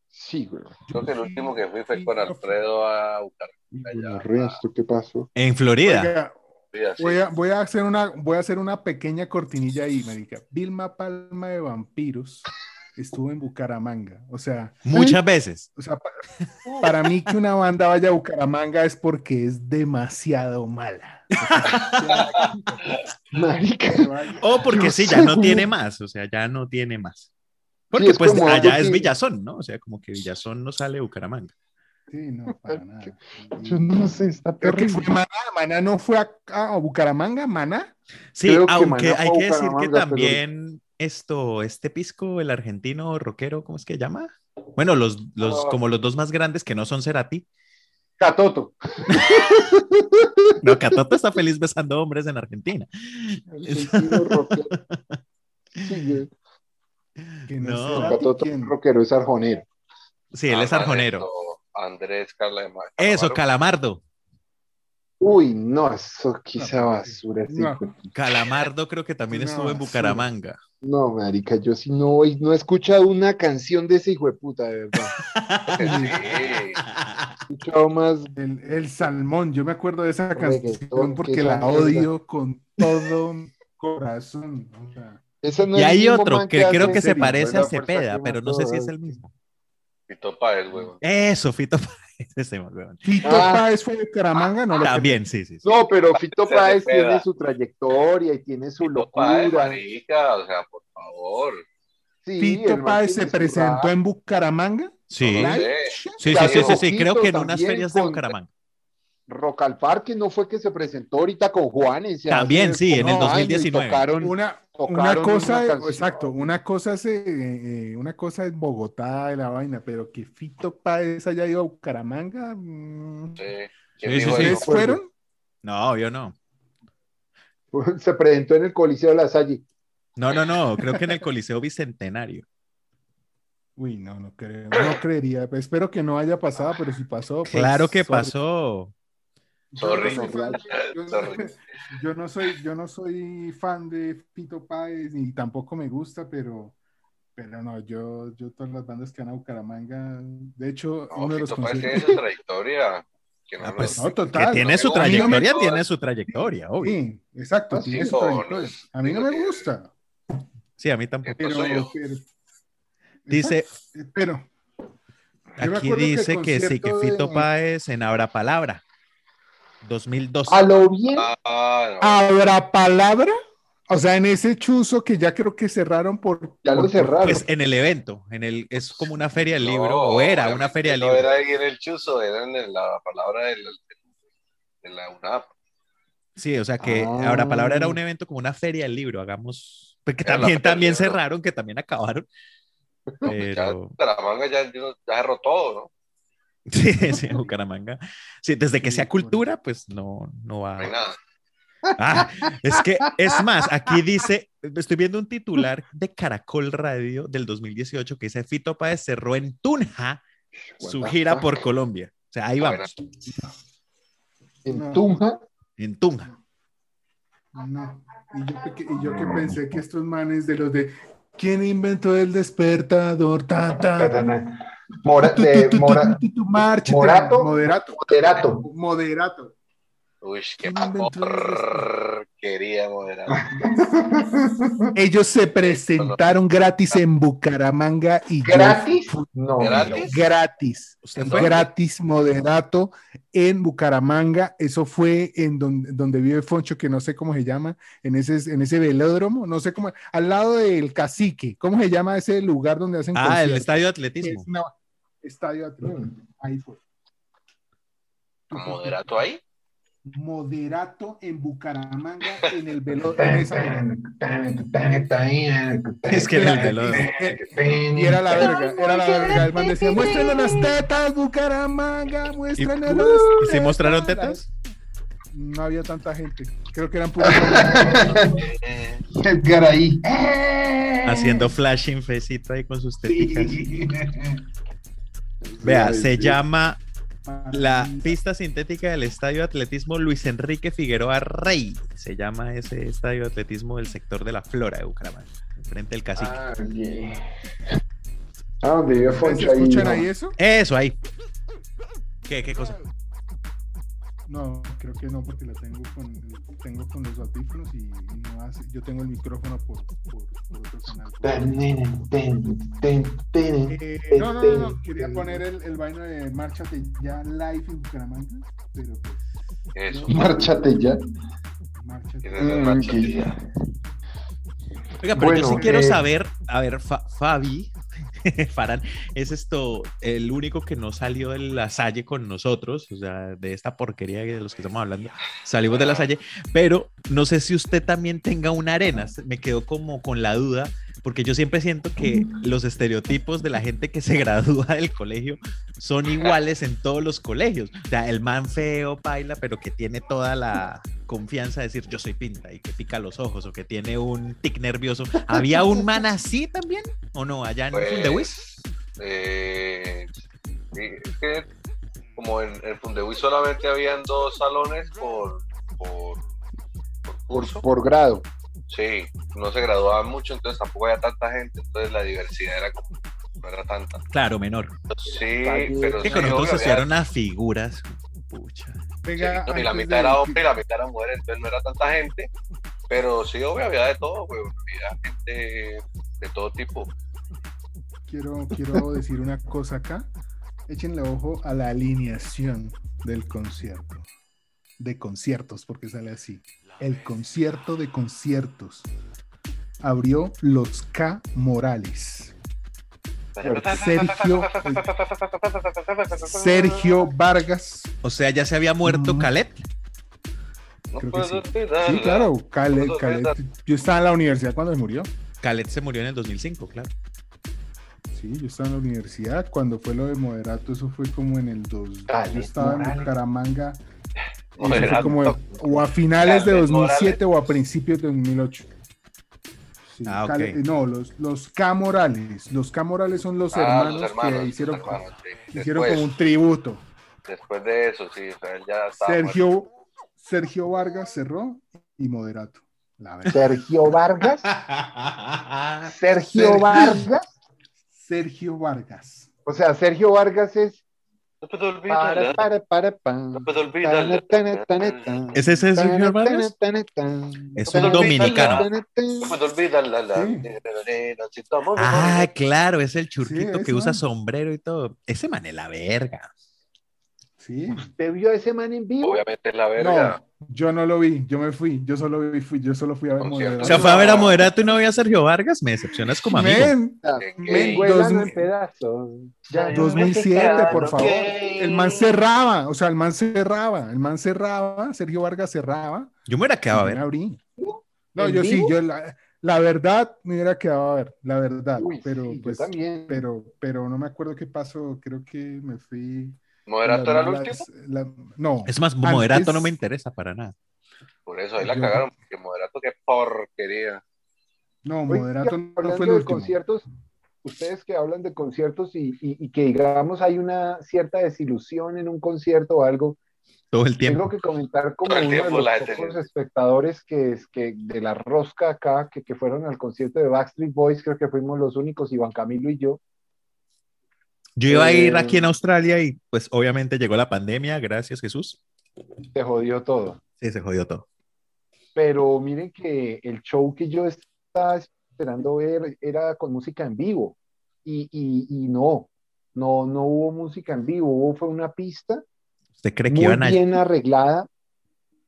Speaker 2: Sí, güey.
Speaker 3: Creo que el último que fui fue con Alfredo a Bucaramanga.
Speaker 2: El resto, ¿qué pasó?
Speaker 1: En Florida.
Speaker 4: Oiga,
Speaker 3: Sí, así.
Speaker 4: voy, a, voy a hacer una, voy a hacer una pequeña cortinilla ahí, marica. Vilma Palma de Vampiros estuvo en Bucaramanga. O sea,
Speaker 1: Muchas veces.
Speaker 4: o sea, pa- para mí que una banda vaya a Bucaramanga es porque es demasiado mala.
Speaker 2: Marica.
Speaker 1: O porque sí, ya no tiene más, o sea, ya no tiene más. Porque
Speaker 2: es
Speaker 1: pues
Speaker 2: como
Speaker 1: allá es Villazón, ¿no? O sea, como que Villazón no sale de Bucaramanga.
Speaker 4: Sí, no, para nada.
Speaker 2: Yo no sé, está
Speaker 4: Creo que
Speaker 2: terrible.
Speaker 4: fue Maná. Maná no fue a, a Bucaramanga, Maná.
Speaker 1: Sí,
Speaker 2: Creo que
Speaker 1: aunque
Speaker 2: Maná
Speaker 1: hay que decir que también esto, este pisco, el argentino rockero, ¿cómo es que llama? Bueno, los, los,
Speaker 2: Ah.
Speaker 1: como los dos más grandes que no son Cerati.
Speaker 2: Catoto.
Speaker 1: No, Catoto está feliz besando hombres en Argentina.
Speaker 2: Argentino rockero. Sí.
Speaker 4: Que no,
Speaker 1: No.
Speaker 4: es
Speaker 2: Catoto
Speaker 4: ¿quién?
Speaker 2: rockero es arjonero.
Speaker 1: Sí, él es arjonero.
Speaker 3: Andrés Carla de Mar-
Speaker 1: Eso. Calamardo.
Speaker 2: Uy, no, eso quizá basura.
Speaker 4: no.
Speaker 1: Calamardo creo que también estuvo en. Bucaramanga.
Speaker 2: No, marica, yo sí no, no he escuchado una canción de ese hijo de puta, de verdad.
Speaker 3: Sí.
Speaker 2: He escuchado más
Speaker 4: El, el salmón, yo me acuerdo de esa
Speaker 2: Reggaetón,
Speaker 4: canción porque
Speaker 2: que
Speaker 4: la
Speaker 2: esa
Speaker 4: odio con todo mi corazón. o sea,
Speaker 2: Ese no
Speaker 1: Y
Speaker 2: es
Speaker 1: hay otro que creo que se
Speaker 2: serio,
Speaker 1: parece a Cepeda, pero no sé si es el mismo.
Speaker 3: Fito Páez, huevón.
Speaker 1: Eso, Fito Páez,
Speaker 4: Fito
Speaker 2: Ah.
Speaker 4: Páez fue de Bucaramanga, no lo
Speaker 1: También, sí, sí. sí.
Speaker 2: No, pero Fito
Speaker 3: Se
Speaker 2: Páez tiene su trayectoria y tiene su
Speaker 3: Fito Páez,
Speaker 2: locura.
Speaker 3: marica, o sea, por favor.
Speaker 2: Sí,
Speaker 4: Fito Páez se presentó en Bucaramanga.
Speaker 1: Sí, sí, sí, sí, sí, sí, sí, creo que en unas ferias de Bucaramanga.
Speaker 2: Rock al Parque no fue que se presentó ahorita con Juanes. hace
Speaker 1: También, sí, en el
Speaker 2: como años y
Speaker 1: 2019.
Speaker 2: tocaron-
Speaker 4: Una,
Speaker 2: tocaron
Speaker 4: una cosa,
Speaker 2: una
Speaker 4: es-
Speaker 2: canción.
Speaker 4: exacto, una cosa es, eh, eh, una cosa es Bogotá de la vaina, pero que Fito Páez haya ido a Bucaramanga. mm,
Speaker 3: Sí.
Speaker 1: Sí,
Speaker 3: ¿Quién
Speaker 1: sí?
Speaker 4: ¿Ustedes fueron?
Speaker 1: No, yo no.
Speaker 2: Se presentó en el Coliseo de la Salle.
Speaker 1: No, no, no, creo que en el Coliseo Bicentenario.
Speaker 4: Uy, no, no creo, no creería. Espero que no haya pasado, pero si pasó, pues,
Speaker 1: Claro que
Speaker 4: sorry.
Speaker 1: pasó.
Speaker 4: Yo no
Speaker 3: Sorry.
Speaker 4: soy fan de- yo no-
Speaker 3: Sorry.
Speaker 4: yo no soy, yo no soy fan de Fito Páez ni tampoco me gusta, pero, pero no, yo, yo todas las bandas que van a Bucaramanga, de hecho,
Speaker 3: No,
Speaker 4: uno de los
Speaker 3: Fito Páez tiene su trayectoria. Que no
Speaker 1: Ah, pues,
Speaker 4: No, total.
Speaker 1: que tiene
Speaker 3: no
Speaker 1: su trayectoria, tiene su trayectoria, obvio.
Speaker 4: Sí, exacto,
Speaker 2: Ah,
Speaker 4: tiene su trayectoria. A mí no me gusta,
Speaker 1: Sí, a mí tampoco.
Speaker 4: Pero,
Speaker 3: soy yo.
Speaker 4: pero-
Speaker 1: Dice,
Speaker 4: pero
Speaker 1: aquí
Speaker 4: acuerdo que
Speaker 1: dice que sí, que Fito
Speaker 4: de-
Speaker 1: Páez en Abra Palabra. 2012.
Speaker 2: A lo bien,
Speaker 3: Ah, no.
Speaker 4: ¿Habrá palabra? O sea, en ese chuzo que ya creo que cerraron por.
Speaker 2: ya lo
Speaker 4: por-
Speaker 2: cerraron.
Speaker 1: Pues en el evento, en el, es como una feria del
Speaker 3: No,
Speaker 1: libro, o era una feria del
Speaker 3: no
Speaker 1: libro.
Speaker 3: era ahí en el chuzo, era en la palabra del- de la UNAP.
Speaker 1: Sí, o sea que
Speaker 2: Ah.
Speaker 1: Abra Palabra era un evento como una feria del libro, hagamos, porque
Speaker 3: Era la
Speaker 1: también, también cerraron, que también acabaron.
Speaker 3: Ya
Speaker 1: Pero
Speaker 3: Bucaramanga ya, ya cerró todo, ¿no?
Speaker 1: Sí, sí, en Bucaramanga. Sí, desde que sea cultura, pues no, no va.
Speaker 3: No hay nada.
Speaker 1: Ah, es que, es más, aquí dice, estoy viendo un titular de Caracol Radio del 2018 que dice Fito Páez cerró en Tunja su gira por Colombia. O sea, ahí vamos,
Speaker 2: En. Tunja.
Speaker 1: en Tunja.
Speaker 4: No. Y yo, que- y yo que pensé que estos manes de los de. ¿Quién inventó el despertador? Ta, ta,
Speaker 2: Mora-
Speaker 4: tu,
Speaker 2: de
Speaker 4: tu, tu,
Speaker 2: Mora-
Speaker 4: tu, tu, tu, márchate,
Speaker 2: Morato.
Speaker 4: Moderato.
Speaker 2: Moderato.
Speaker 4: Moderato.
Speaker 3: Uy, qué
Speaker 4: ¿Quién inventó
Speaker 3: porquería moderar.
Speaker 4: Ellos se presentaron gratis en Bucaramanga y
Speaker 2: ¿Gratis? No.
Speaker 3: ¿Gratis?
Speaker 4: gratis. Gratis moderato en Bucaramanga. Eso fue en donde, donde vive Foncho, que no sé cómo se llama, en ese, en ese velódromo, no sé cómo, al lado del cacique. ¿Cómo se llama ese lugar donde hacen
Speaker 1: Ah, el estadio de
Speaker 4: Es
Speaker 1: atletismo.
Speaker 4: una- Estadio Atlético.
Speaker 2: Mm.
Speaker 4: Ahí fue.
Speaker 3: Moderato ahí.
Speaker 4: Moderato en Bucaramanga, en el esa-
Speaker 1: Es que en el velo-
Speaker 4: Y era la verga, era la verga. El man decía, muéstrenle las tetas, Bucaramanga, muéstrenle las
Speaker 1: ¿Y se mostraron tetas?
Speaker 4: No había tanta gente. Creo que eran puros.
Speaker 3: Eh,
Speaker 2: Edgar ahí.
Speaker 1: Haciendo flashing fecito ahí con sus teticas.
Speaker 2: Sí.
Speaker 1: Vea,
Speaker 2: Sí,
Speaker 1: se
Speaker 2: sí.
Speaker 1: llama la pista sintética del Estadio de Atletismo Luis Enrique Figueroa Rey. Se llama ese estadio de atletismo del sector de la Flora de Bucaramanga, frente al cacique.
Speaker 2: Ah, bien. Ah, donde vive
Speaker 4: ¿Se
Speaker 2: Foncho ahí.
Speaker 4: escuchan
Speaker 2: no.
Speaker 4: ahí eso?
Speaker 1: Eso ahí. ¿Qué, qué cosa?
Speaker 4: No, creo que no, porque la tengo con, tengo con los audífonos y no hace. Yo tengo el micrófono por, por, por otro canal. Eh, no, no, no, no, quería poner el, el vaino de Márchate ya live en Bucaramanga, pero pues,
Speaker 3: Eso.
Speaker 2: Márchate ya.
Speaker 4: Márchate.
Speaker 2: Mm.
Speaker 1: Oiga, pero yo
Speaker 2: Bueno,
Speaker 1: sí quiero
Speaker 2: eh,
Speaker 1: saber, a ver, Fa- Fabi, Farán, es esto el único que no salió de la Salle con nosotros, o sea, de esta porquería de los que estamos hablando, salimos de la Salle, pero no sé si usted también tenga una arena, me quedo como con la duda, porque yo siempre siento que los estereotipos de la gente que se gradúa del colegio son iguales en todos los colegios, o sea, el man feo, paila, pero que tiene toda la confianza de decir yo soy pinta y que pica los ojos o que tiene un tic nervioso. ¿Había un man así también o no allá en
Speaker 3: Pues,
Speaker 1: Fundewis?
Speaker 3: eh, sí, es que como en, en Fundebuy solamente habían dos salones por, por, por
Speaker 2: Por,
Speaker 3: curso,
Speaker 2: por grado.
Speaker 3: sí, no se graduaban mucho, entonces tampoco había tanta gente, entonces la diversidad era como, no era tanta.
Speaker 1: Claro, menor.
Speaker 3: Sí, pero
Speaker 1: Que
Speaker 3: sí,
Speaker 1: con nosotros
Speaker 3: había-
Speaker 1: unas figuras. Pucha.
Speaker 3: sí,
Speaker 4: Venga,
Speaker 3: no, y la mitad
Speaker 4: de-
Speaker 3: era hombre y la mitad era mujer, entonces no era tanta gente, pero sí, obvio, había de todo, güey, había gente de todo tipo.
Speaker 4: quiero, quiero decir una cosa acá. Échenle ojo a la alineación del concierto. De conciertos, porque sale así. El concierto de conciertos. Abrió los K Morales. Sergio, Sergio Vargas.
Speaker 1: O sea, ya se había muerto
Speaker 4: Mm.
Speaker 1: Calet.
Speaker 3: No
Speaker 4: Creo que
Speaker 3: puedo
Speaker 4: sí. claro, Calet,
Speaker 3: olvidar.
Speaker 4: Yo estaba en la universidad cuando se murió.
Speaker 1: Calet se murió en el 2005, claro.
Speaker 4: Sí, yo estaba en la universidad cuando fue lo de Moderato, eso fue como en el 2.
Speaker 2: Calet
Speaker 4: Yo estaba en
Speaker 2: Morales.
Speaker 4: Bucaramanga. como o a finales de
Speaker 3: Calet
Speaker 4: 2007 o a principios de 2008. Sí,
Speaker 1: Ah, ok.
Speaker 4: Calet- no, los, los K Morales. Los K Morales son los
Speaker 3: Ah,
Speaker 4: hermanos,
Speaker 3: los hermanos,
Speaker 4: que hicieron,
Speaker 3: sí.
Speaker 4: hicieron como un tributo.
Speaker 3: después de eso, sí, o sea, él ya estaba
Speaker 4: Sergio, Sergio Vargas cerró y Moderato. La.
Speaker 2: Sergio Vargas. Sergio
Speaker 4: Sergio.
Speaker 2: Vargas.
Speaker 4: Sergio Vargas.
Speaker 2: O sea, Sergio Vargas es.
Speaker 3: No puedo
Speaker 2: Para,
Speaker 3: olvidarla.
Speaker 2: para, para, pan.
Speaker 3: No puedo.
Speaker 2: Tana, tana, tana,
Speaker 1: ¿Es ese Sergio Vargas? Es
Speaker 3: un
Speaker 1: dominicano.
Speaker 3: No puedo olvidarla. la-
Speaker 4: Sí.
Speaker 3: Tomo-
Speaker 1: Ah, claro, es el churquito
Speaker 4: Sí,
Speaker 1: que
Speaker 4: ese
Speaker 1: usa sombrero y todo. Ese man es la verga.
Speaker 4: Sí.
Speaker 2: ¿Usted vio a ese man en vivo?
Speaker 3: Obviamente es la verga.
Speaker 4: No, yo no lo vi, yo me fui, yo solo vi, fui, yo solo fui a ver
Speaker 3: Concierto.
Speaker 4: Moderato.
Speaker 1: O sea, fue a ver a Moderato y no vio a Sergio Vargas. Me decepcionas como amigo.
Speaker 4: Men,
Speaker 3: Qué
Speaker 2: Me
Speaker 3: gay.
Speaker 2: vuelan
Speaker 4: dos-
Speaker 2: en pedazos. Ya,
Speaker 4: 2007, por favor. El man cerraba, o sea, el man cerraba, el man cerraba, Sergio Vargas cerraba.
Speaker 1: Yo me hubiera quedado a ver.
Speaker 4: abrí. No,
Speaker 2: ¿En
Speaker 4: yo sí, yo la, la verdad me hubiera quedado a ver, la verdad,
Speaker 2: Uy,
Speaker 4: pero
Speaker 2: sí, yo
Speaker 4: pues,
Speaker 2: también.
Speaker 4: pero, pero no me acuerdo qué pasó, creo que me fui.
Speaker 3: ¿Moderato era el último?
Speaker 4: la- no,
Speaker 1: Es más, Moderato
Speaker 4: Antes-
Speaker 1: no me interesa para nada.
Speaker 3: Por eso ahí la
Speaker 4: Yo-
Speaker 3: cagaron. Porque Moderato, qué porquería.
Speaker 4: no, Moderato no
Speaker 2: hablando
Speaker 4: fue el
Speaker 2: de
Speaker 4: último.
Speaker 2: conciertos, ustedes que hablan de conciertos y, y- y que digamos hay una cierta desilusión en un concierto o algo,
Speaker 1: Todo el tiempo.
Speaker 2: tengo que comentar como uno de los pocos espectadores que es que de la rosca acá, que, que fueron al concierto de Backstreet Boys, creo que fuimos los únicos, Iván Camilo y yo.
Speaker 1: Yo iba a ir
Speaker 2: Eh,
Speaker 1: aquí en Australia y pues obviamente llegó la pandemia. Gracias, Jesús.
Speaker 2: Se jodió todo.
Speaker 1: Sí, se jodió todo.
Speaker 2: Pero miren que el show que yo estaba esperando ver era con música en vivo. Y, y- y no, no, no hubo música en vivo, hubo fue una pista
Speaker 1: ¿Usted cree que
Speaker 2: muy
Speaker 1: iban a
Speaker 2: bien arreglada,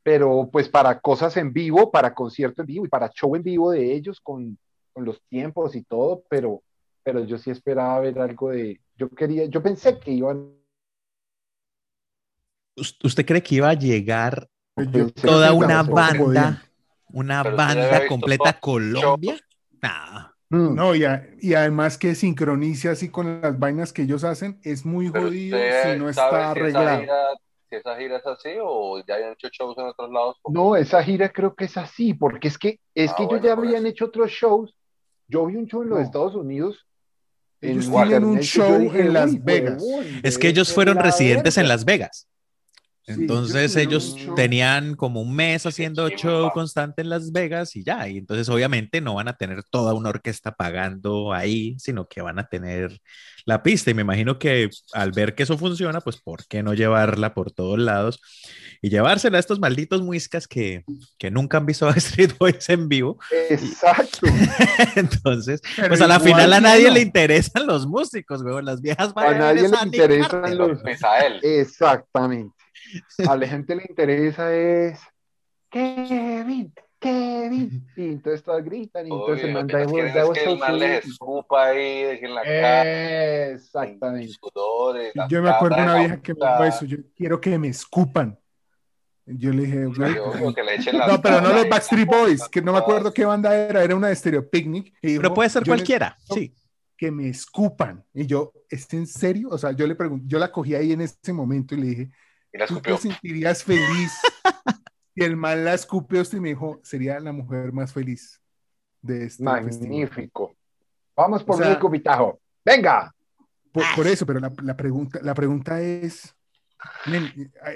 Speaker 2: pero pues para cosas en vivo, para concierto en vivo y para show en vivo de ellos con, con los tiempos y todo, pero pero yo sí esperaba ver algo de, yo quería, yo pensé que iban
Speaker 1: ¿Us- ¿Usted cree que iba a llegar toda una banda, una banda completa Colombia? Nah.
Speaker 2: Mm.
Speaker 4: No, y, a- y además que sincronice así con las vainas que ellos hacen, es muy
Speaker 3: Pero
Speaker 4: jodido
Speaker 3: usted
Speaker 4: si no está
Speaker 3: si esa
Speaker 4: arreglado.
Speaker 3: gira, si esa gira es así o ya hayan hecho shows en otros lados.
Speaker 2: No, esa gira creo que es así, porque es que, es
Speaker 3: Ah,
Speaker 2: que
Speaker 3: bueno,
Speaker 2: ellos ya habían
Speaker 3: eso.
Speaker 2: hecho otros shows. Yo vi un show en los
Speaker 4: No.
Speaker 2: Estados Unidos.
Speaker 4: Ellos
Speaker 2: en
Speaker 4: tienen un show
Speaker 2: dije,
Speaker 4: en Las
Speaker 2: "Uy,
Speaker 4: Vegas".
Speaker 2: huevón,
Speaker 1: Es que ellos fueron residentes en. Las Vegas. Entonces ellos tenían como un mes haciendo show constante en Las Vegas y ya. Y entonces obviamente no van a tener toda una orquesta pagando ahí, sino que van a tener la pista. Y me imagino que al ver que eso funciona, pues ¿por qué no llevarla por todos lados? Y llevársela a estos malditos muiscas que, que nunca han visto a Street Boys en vivo.
Speaker 2: Exacto.
Speaker 1: Entonces,
Speaker 4: Pero
Speaker 1: pues a la final a nadie
Speaker 4: no.
Speaker 1: le interesan los músicos, weón. Las viejas van
Speaker 2: A nadie le interesan los-
Speaker 1: weón.
Speaker 3: Misael.
Speaker 2: Exactamente. A la gente le interesa es Kevin, Kevin. Y entonces todas gritan y entonces
Speaker 3: Obvio,
Speaker 2: el
Speaker 3: lo
Speaker 2: man
Speaker 3: que el man les escupa ahí, dejen la cara,
Speaker 2: Exactamente.
Speaker 3: sudores,
Speaker 4: Yo me acuerdo una vieja que me dijo eso. Yo quiero que me escupan. Yo le dije, güey,
Speaker 3: las
Speaker 4: No, pero no los Backstreet Boys, que no me acuerdo qué banda era, era una de Stereo Picnic. y dijo,
Speaker 1: Pero puede ser
Speaker 4: "Yo
Speaker 1: cualquiera, sí.
Speaker 4: Que me escupan. Y yo, ¿es en serio? O sea, yo le pregunté, yo la cogí ahí en ese momento y le dije,
Speaker 3: Y la
Speaker 4: ¿tú
Speaker 3: escupió.
Speaker 4: te sentirías feliz? y el mal la escupió y me dijo, sería la mujer más feliz de este festival.
Speaker 2: Magnífico. Vamos por
Speaker 4: O sea-
Speaker 2: escupitajo. Venga.
Speaker 4: Por, por eso, pero la, la pregunta, la pregunta es,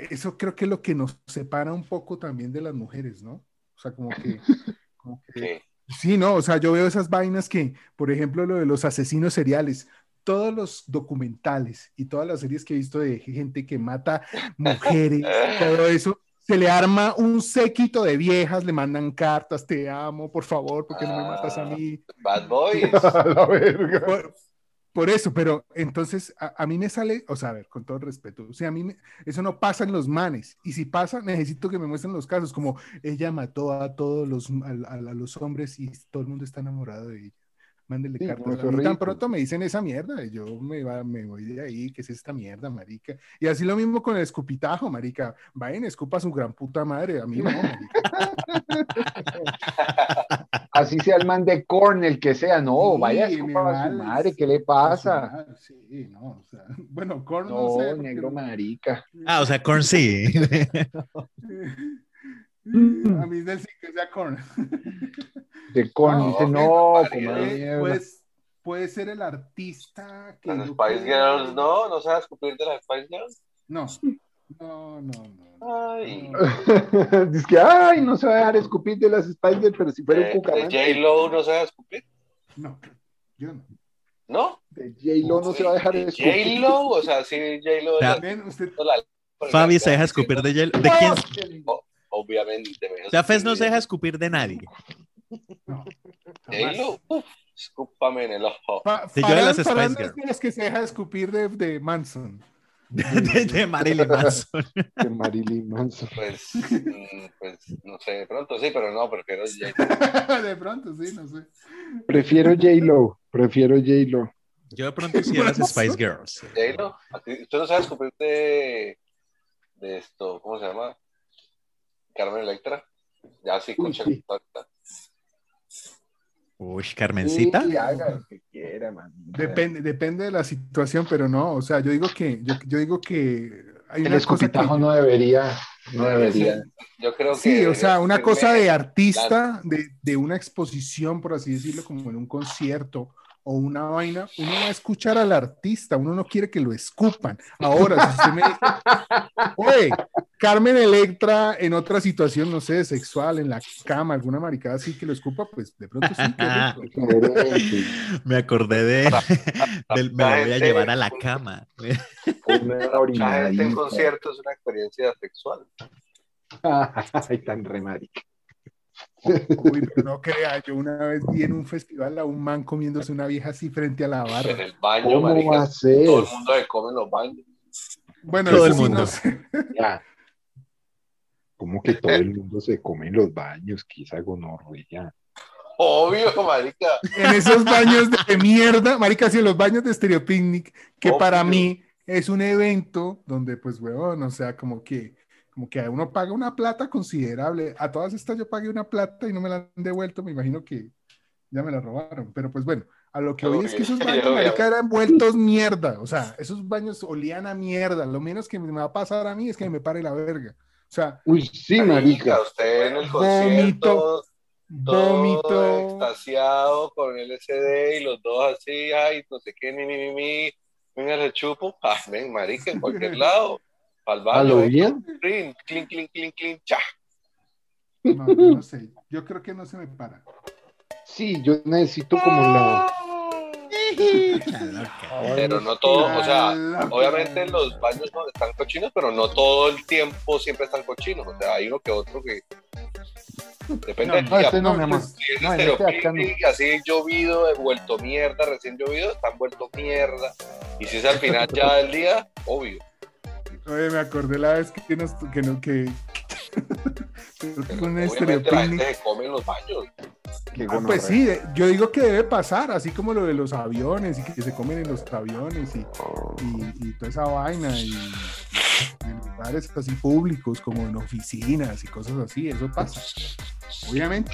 Speaker 4: eso creo que es lo que nos separa un poco también de las mujeres, ¿no? O sea, como que, como que
Speaker 3: Sí.
Speaker 4: Sí, no, o sea, yo veo esas vainas que, por ejemplo, lo de los asesinos seriales, todos los documentales y todas las series que he visto de gente que mata mujeres, todo eso, se le arma un séquito de viejas, le mandan cartas, te amo, por favor, porque no me matas a mí?
Speaker 3: Bad Boys.
Speaker 2: A la verga.
Speaker 4: Por, por eso, pero entonces a, a mí me sale, o sea, a ver, con todo respeto, o sea, a mí me- eso no pasa en los manes, y si pasa, necesito que me muestren los casos, como ella mató a todos los, a, a- a los hombres y todo el mundo está enamorado de ella. Mándenle
Speaker 2: Sí,
Speaker 4: cartas.
Speaker 2: no,
Speaker 4: tan pronto me dicen esa mierda, yo me, va, me voy de ahí, ¿qué es esta mierda, marica? Y así lo mismo con el escupitajo, marica. Vayan, escupa a su gran puta madre, a mí no, marica.
Speaker 2: Así sea el man de corn, el que sea. No,
Speaker 4: Sí,
Speaker 2: vaya a su madre. ¿Qué le pasa?
Speaker 4: Sí, no, o sea, bueno, Korn no,
Speaker 2: No,
Speaker 4: sé. porque-
Speaker 2: negro marica.
Speaker 1: Ah, o sea, Korn sí.
Speaker 4: A mí del sí que sea Korn.
Speaker 2: De corn.
Speaker 3: No,
Speaker 2: dice, no,
Speaker 4: Puede,
Speaker 2: mierda.
Speaker 4: pues, puede ser el artista que.
Speaker 3: Las Spice. Girls, no, no a escupir de las Spice Girls.
Speaker 4: No, no, no, no.
Speaker 3: Ay.
Speaker 4: no.
Speaker 2: Dice que, ay, no se va a dejar escupir de las Spice pero si fuera un
Speaker 3: De, de
Speaker 2: cucaracha.
Speaker 3: J-Lo no se va a escupir.
Speaker 4: No, yo no.
Speaker 3: ¿No?
Speaker 2: De J-Lo no se va a dejar
Speaker 3: De
Speaker 2: escupir.
Speaker 3: J-Lo, o sea, sí, J-Lo. La-
Speaker 4: Ven, usted,
Speaker 3: la-
Speaker 1: Fabi se deja escupir de hielo. ¿De quién?
Speaker 3: Obviamente.
Speaker 1: sea, Fez no se deja
Speaker 3: escupir
Speaker 1: de nadie.
Speaker 4: no.
Speaker 3: de J-Lo, escúpame en el ojo.
Speaker 4: Fa-
Speaker 1: Sí, yo de las Spice
Speaker 4: de que se deja escupir de, de Manson.
Speaker 1: De, de Marilyn Manson.
Speaker 2: De Marilyn Manson.
Speaker 3: Pues, mm, pues, no sé, de pronto sí, pero no, prefiero J-Lo.
Speaker 4: de pronto, sí, no sé.
Speaker 2: Prefiero J-Lo. Prefiero J-Lo.
Speaker 1: Yo de pronto sí las Spice Girls.
Speaker 3: J-Lo, ¿a ti- ¿usted no sabe escupir de, de esto, ¿cómo se llama? Carmen Electra. Ya sí, con
Speaker 2: sí.
Speaker 1: Uy, Carmencita.
Speaker 2: Sí, haga lo que quiera, man.
Speaker 4: Depende, depende de la situación, pero no, o sea, yo digo que, yo, yo digo que hay
Speaker 2: El
Speaker 4: una cosa que,
Speaker 2: escupitajo no debería. No debería.
Speaker 3: Yo creo que.
Speaker 4: sí, o sea, una cosa de
Speaker 3: artista
Speaker 4: artista, de, de una exposición, por así decirlo, como en un concierto o una vaina, uno va a escuchar al artista, uno no quiere que lo escupan. Ahora, si usted me dice, oye, Carmen Electra en otra situación, no sé, sexual, en la cama, alguna maricada así que lo escupa, pues de pronto sí.
Speaker 1: Me acordé de, del me lo voy a llevar a la cama.
Speaker 2: Una
Speaker 3: La gente en concierto es una experiencia sexual.
Speaker 2: Ay, tan remarica.
Speaker 4: Uy, pero no crea, yo una vez vi en un festival a un man comiéndose una vieja así frente a la
Speaker 3: En
Speaker 4: barra.
Speaker 3: el baño,
Speaker 2: ¿Cómo
Speaker 3: marica.
Speaker 2: va a ser?
Speaker 3: Todo el mundo se come en los baños.
Speaker 4: Bueno,
Speaker 1: Todo el
Speaker 4: sí
Speaker 1: mundo.
Speaker 4: no sé.
Speaker 2: Ya. ¿Cómo que todo el mundo se come en los baños? Que esa gonorrea.
Speaker 3: Obvio, marica.
Speaker 4: En esos baños de mierda, marica, sí, en los baños de Stereo Picnic, que
Speaker 3: Obvio.
Speaker 4: para mí es un evento donde, pues, huevón, o sea, como que, como que uno paga una plata considerable. A todas estas yo pagué una plata y no me la han devuelto, me imagino que ya me la robaron. Pero pues bueno, a lo que hoy es que esos baños, marica, eran vueltos mierda. O sea, esos baños olían a mierda. Lo menos que me va a pasar a mí es que me pare la verga. O sea,
Speaker 2: Uy, sí, marica.
Speaker 3: Usted en el
Speaker 4: Vómito,
Speaker 3: concierto, todo
Speaker 4: vómito.
Speaker 3: extasiado con el SD y los dos así, ay, no sé qué, ni, ni, ni, ni. Venga, le chupo. Ah, ven, marica, en cualquier lado. Al
Speaker 2: ¿A
Speaker 3: baño.
Speaker 2: lo bien?
Speaker 3: clean, clean, clean, clean, clean, cha.
Speaker 4: no sé. Yo creo que no se me para.
Speaker 2: Sí, yo necesito como la...
Speaker 3: Pero no todo, o sea, obviamente los baños no están cochinos, pero no todo el tiempo siempre están cochinos. O sea, hay uno que otro que. Depende
Speaker 4: No,
Speaker 3: del
Speaker 2: No,
Speaker 3: día.
Speaker 2: este no,
Speaker 4: no,
Speaker 2: mi amor.
Speaker 4: pues,
Speaker 3: Si es
Speaker 2: este acá no.
Speaker 3: picnic, así llovido, vuelto mierda, recién llovido, están vuelto mierda. Y si es al final ya del día, obvio.
Speaker 4: Oye, me acordé la vez que nos, que no, que, creo que fue un Stereo
Speaker 3: Obviamente la
Speaker 4: Picnic.
Speaker 3: gente se come en los baños.
Speaker 2: Qué
Speaker 4: Ah, pues sí, yo digo que debe pasar, así como lo de los aviones y que se comen en los aviones y, y, y toda esa vaina y en lugares así públicos como en oficinas y cosas así, eso pasa. Obviamente.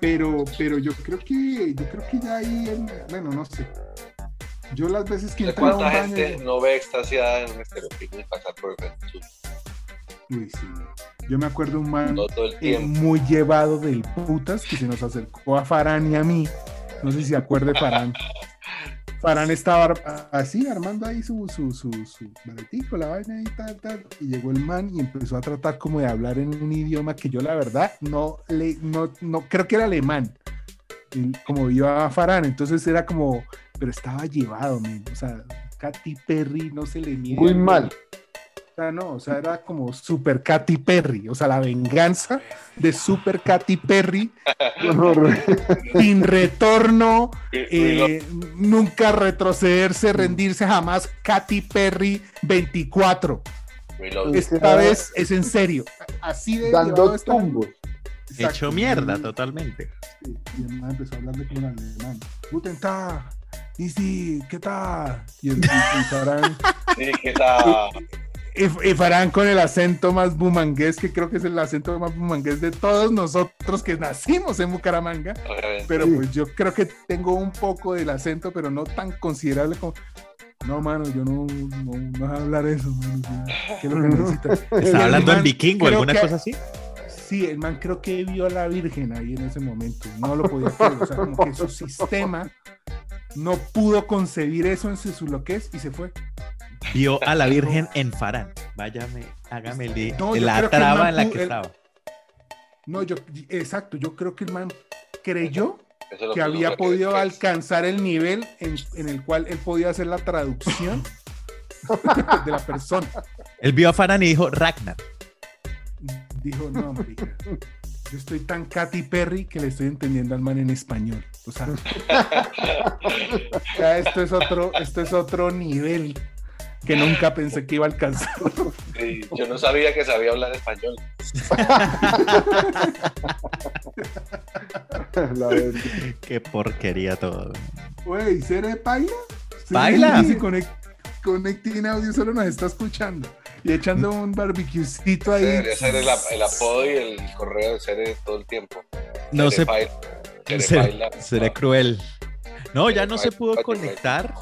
Speaker 4: Pero, pero yo creo que, yo creo que ya ahí, en- bueno, no sé. Yo las veces que
Speaker 3: ¿De cuánta
Speaker 4: baño.
Speaker 3: gente no ve extasiada en un estéreo picnic pasar por el?
Speaker 4: Uy, sí. Yo me acuerdo un man eh, muy llevado del putas que se nos acercó a Farán y a mí. No sé si se acuerde Farán. Farán estaba así armando ahí su, su, su, su maletico, la vaina y tal, tal. Y llegó el man y empezó a tratar como de hablar en un idioma que yo la verdad no le, no, no creo que era alemán. Y como vio a Farán, entonces era como, pero estaba llevado, men. O sea, Katy Perry no se le mide.
Speaker 2: Muy mal.
Speaker 4: O sea, no, o sea, era como Super Katy Perry, o sea, la venganza de Super Katy Perry, sin retorno, eh, nunca retrocederse, rendirse jamás, Katy Perry 24.
Speaker 3: Reload.
Speaker 4: Esta vez es en serio, así de
Speaker 2: Dando tumbos.
Speaker 4: Exacto.
Speaker 1: Hecho mierda
Speaker 4: Y-
Speaker 1: totalmente.
Speaker 4: sí, Y el man empezó a hablarle como en alemán. Guten Tag, ¿qué tal? Y el y Farán-
Speaker 3: Sí, ¿qué tal?
Speaker 4: Y, y Farán con el acento más bumangués, que creo que es el acento más bumangués de todos nosotros que nacimos en Bucaramanga.
Speaker 3: Obviamente.
Speaker 4: Pero pues yo creo que tengo un poco del acento, pero no tan considerable como. No, mano, yo no, no, no voy a hablar eso, mano. ¿Qué es lo que necesita?
Speaker 1: Está hablando en
Speaker 4: man
Speaker 1: vikingo,
Speaker 4: creo
Speaker 1: alguna
Speaker 4: que-
Speaker 1: cosa así.
Speaker 4: Sí, el man creo que vio a la Virgen ahí en ese momento. No lo podía creer. O sea, como que su sistema no pudo concebir eso en su, su y se fue.
Speaker 1: Vio a la Virgen en Farán. Váyame, hágame li-
Speaker 4: No,
Speaker 1: la
Speaker 4: el
Speaker 1: traba en la que
Speaker 4: el-
Speaker 1: estaba.
Speaker 4: No, yo, exacto, yo creo que el man creyó
Speaker 3: es
Speaker 4: que había podido
Speaker 3: que
Speaker 4: alcanzar el nivel en, en el cual él podía hacer la traducción de la persona.
Speaker 1: Él vio a Farán y dijo Ragnar.
Speaker 4: Dijo, no, marica, yo estoy tan Katy Perry que le estoy entendiendo al man en español. O sea, ya esto es otro, esto es otro nivel que nunca pensé que iba a alcanzar.
Speaker 3: Sí, yo no sabía que sabía hablar español.
Speaker 1: Qué porquería todo.
Speaker 4: Güey. Cere Baila. dice, "Conect- Connecting Audio solo nos está escuchando y echando un barbecuecito ahí.
Speaker 3: Debería ser el, el apodo y el correo de Cere todo el tiempo.
Speaker 1: No sé,
Speaker 3: baila, Cere
Speaker 1: seré, seré cruel. No, ya no se pudo
Speaker 3: baila,
Speaker 1: conectar.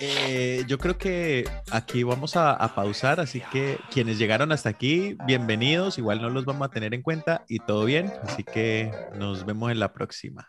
Speaker 1: Eh, yo creo que aquí vamos a, pausar, así que quienes llegaron hasta aquí, bienvenidos. Igual no los vamos a tener en cuenta y todo bien. Así que nos vemos en la próxima.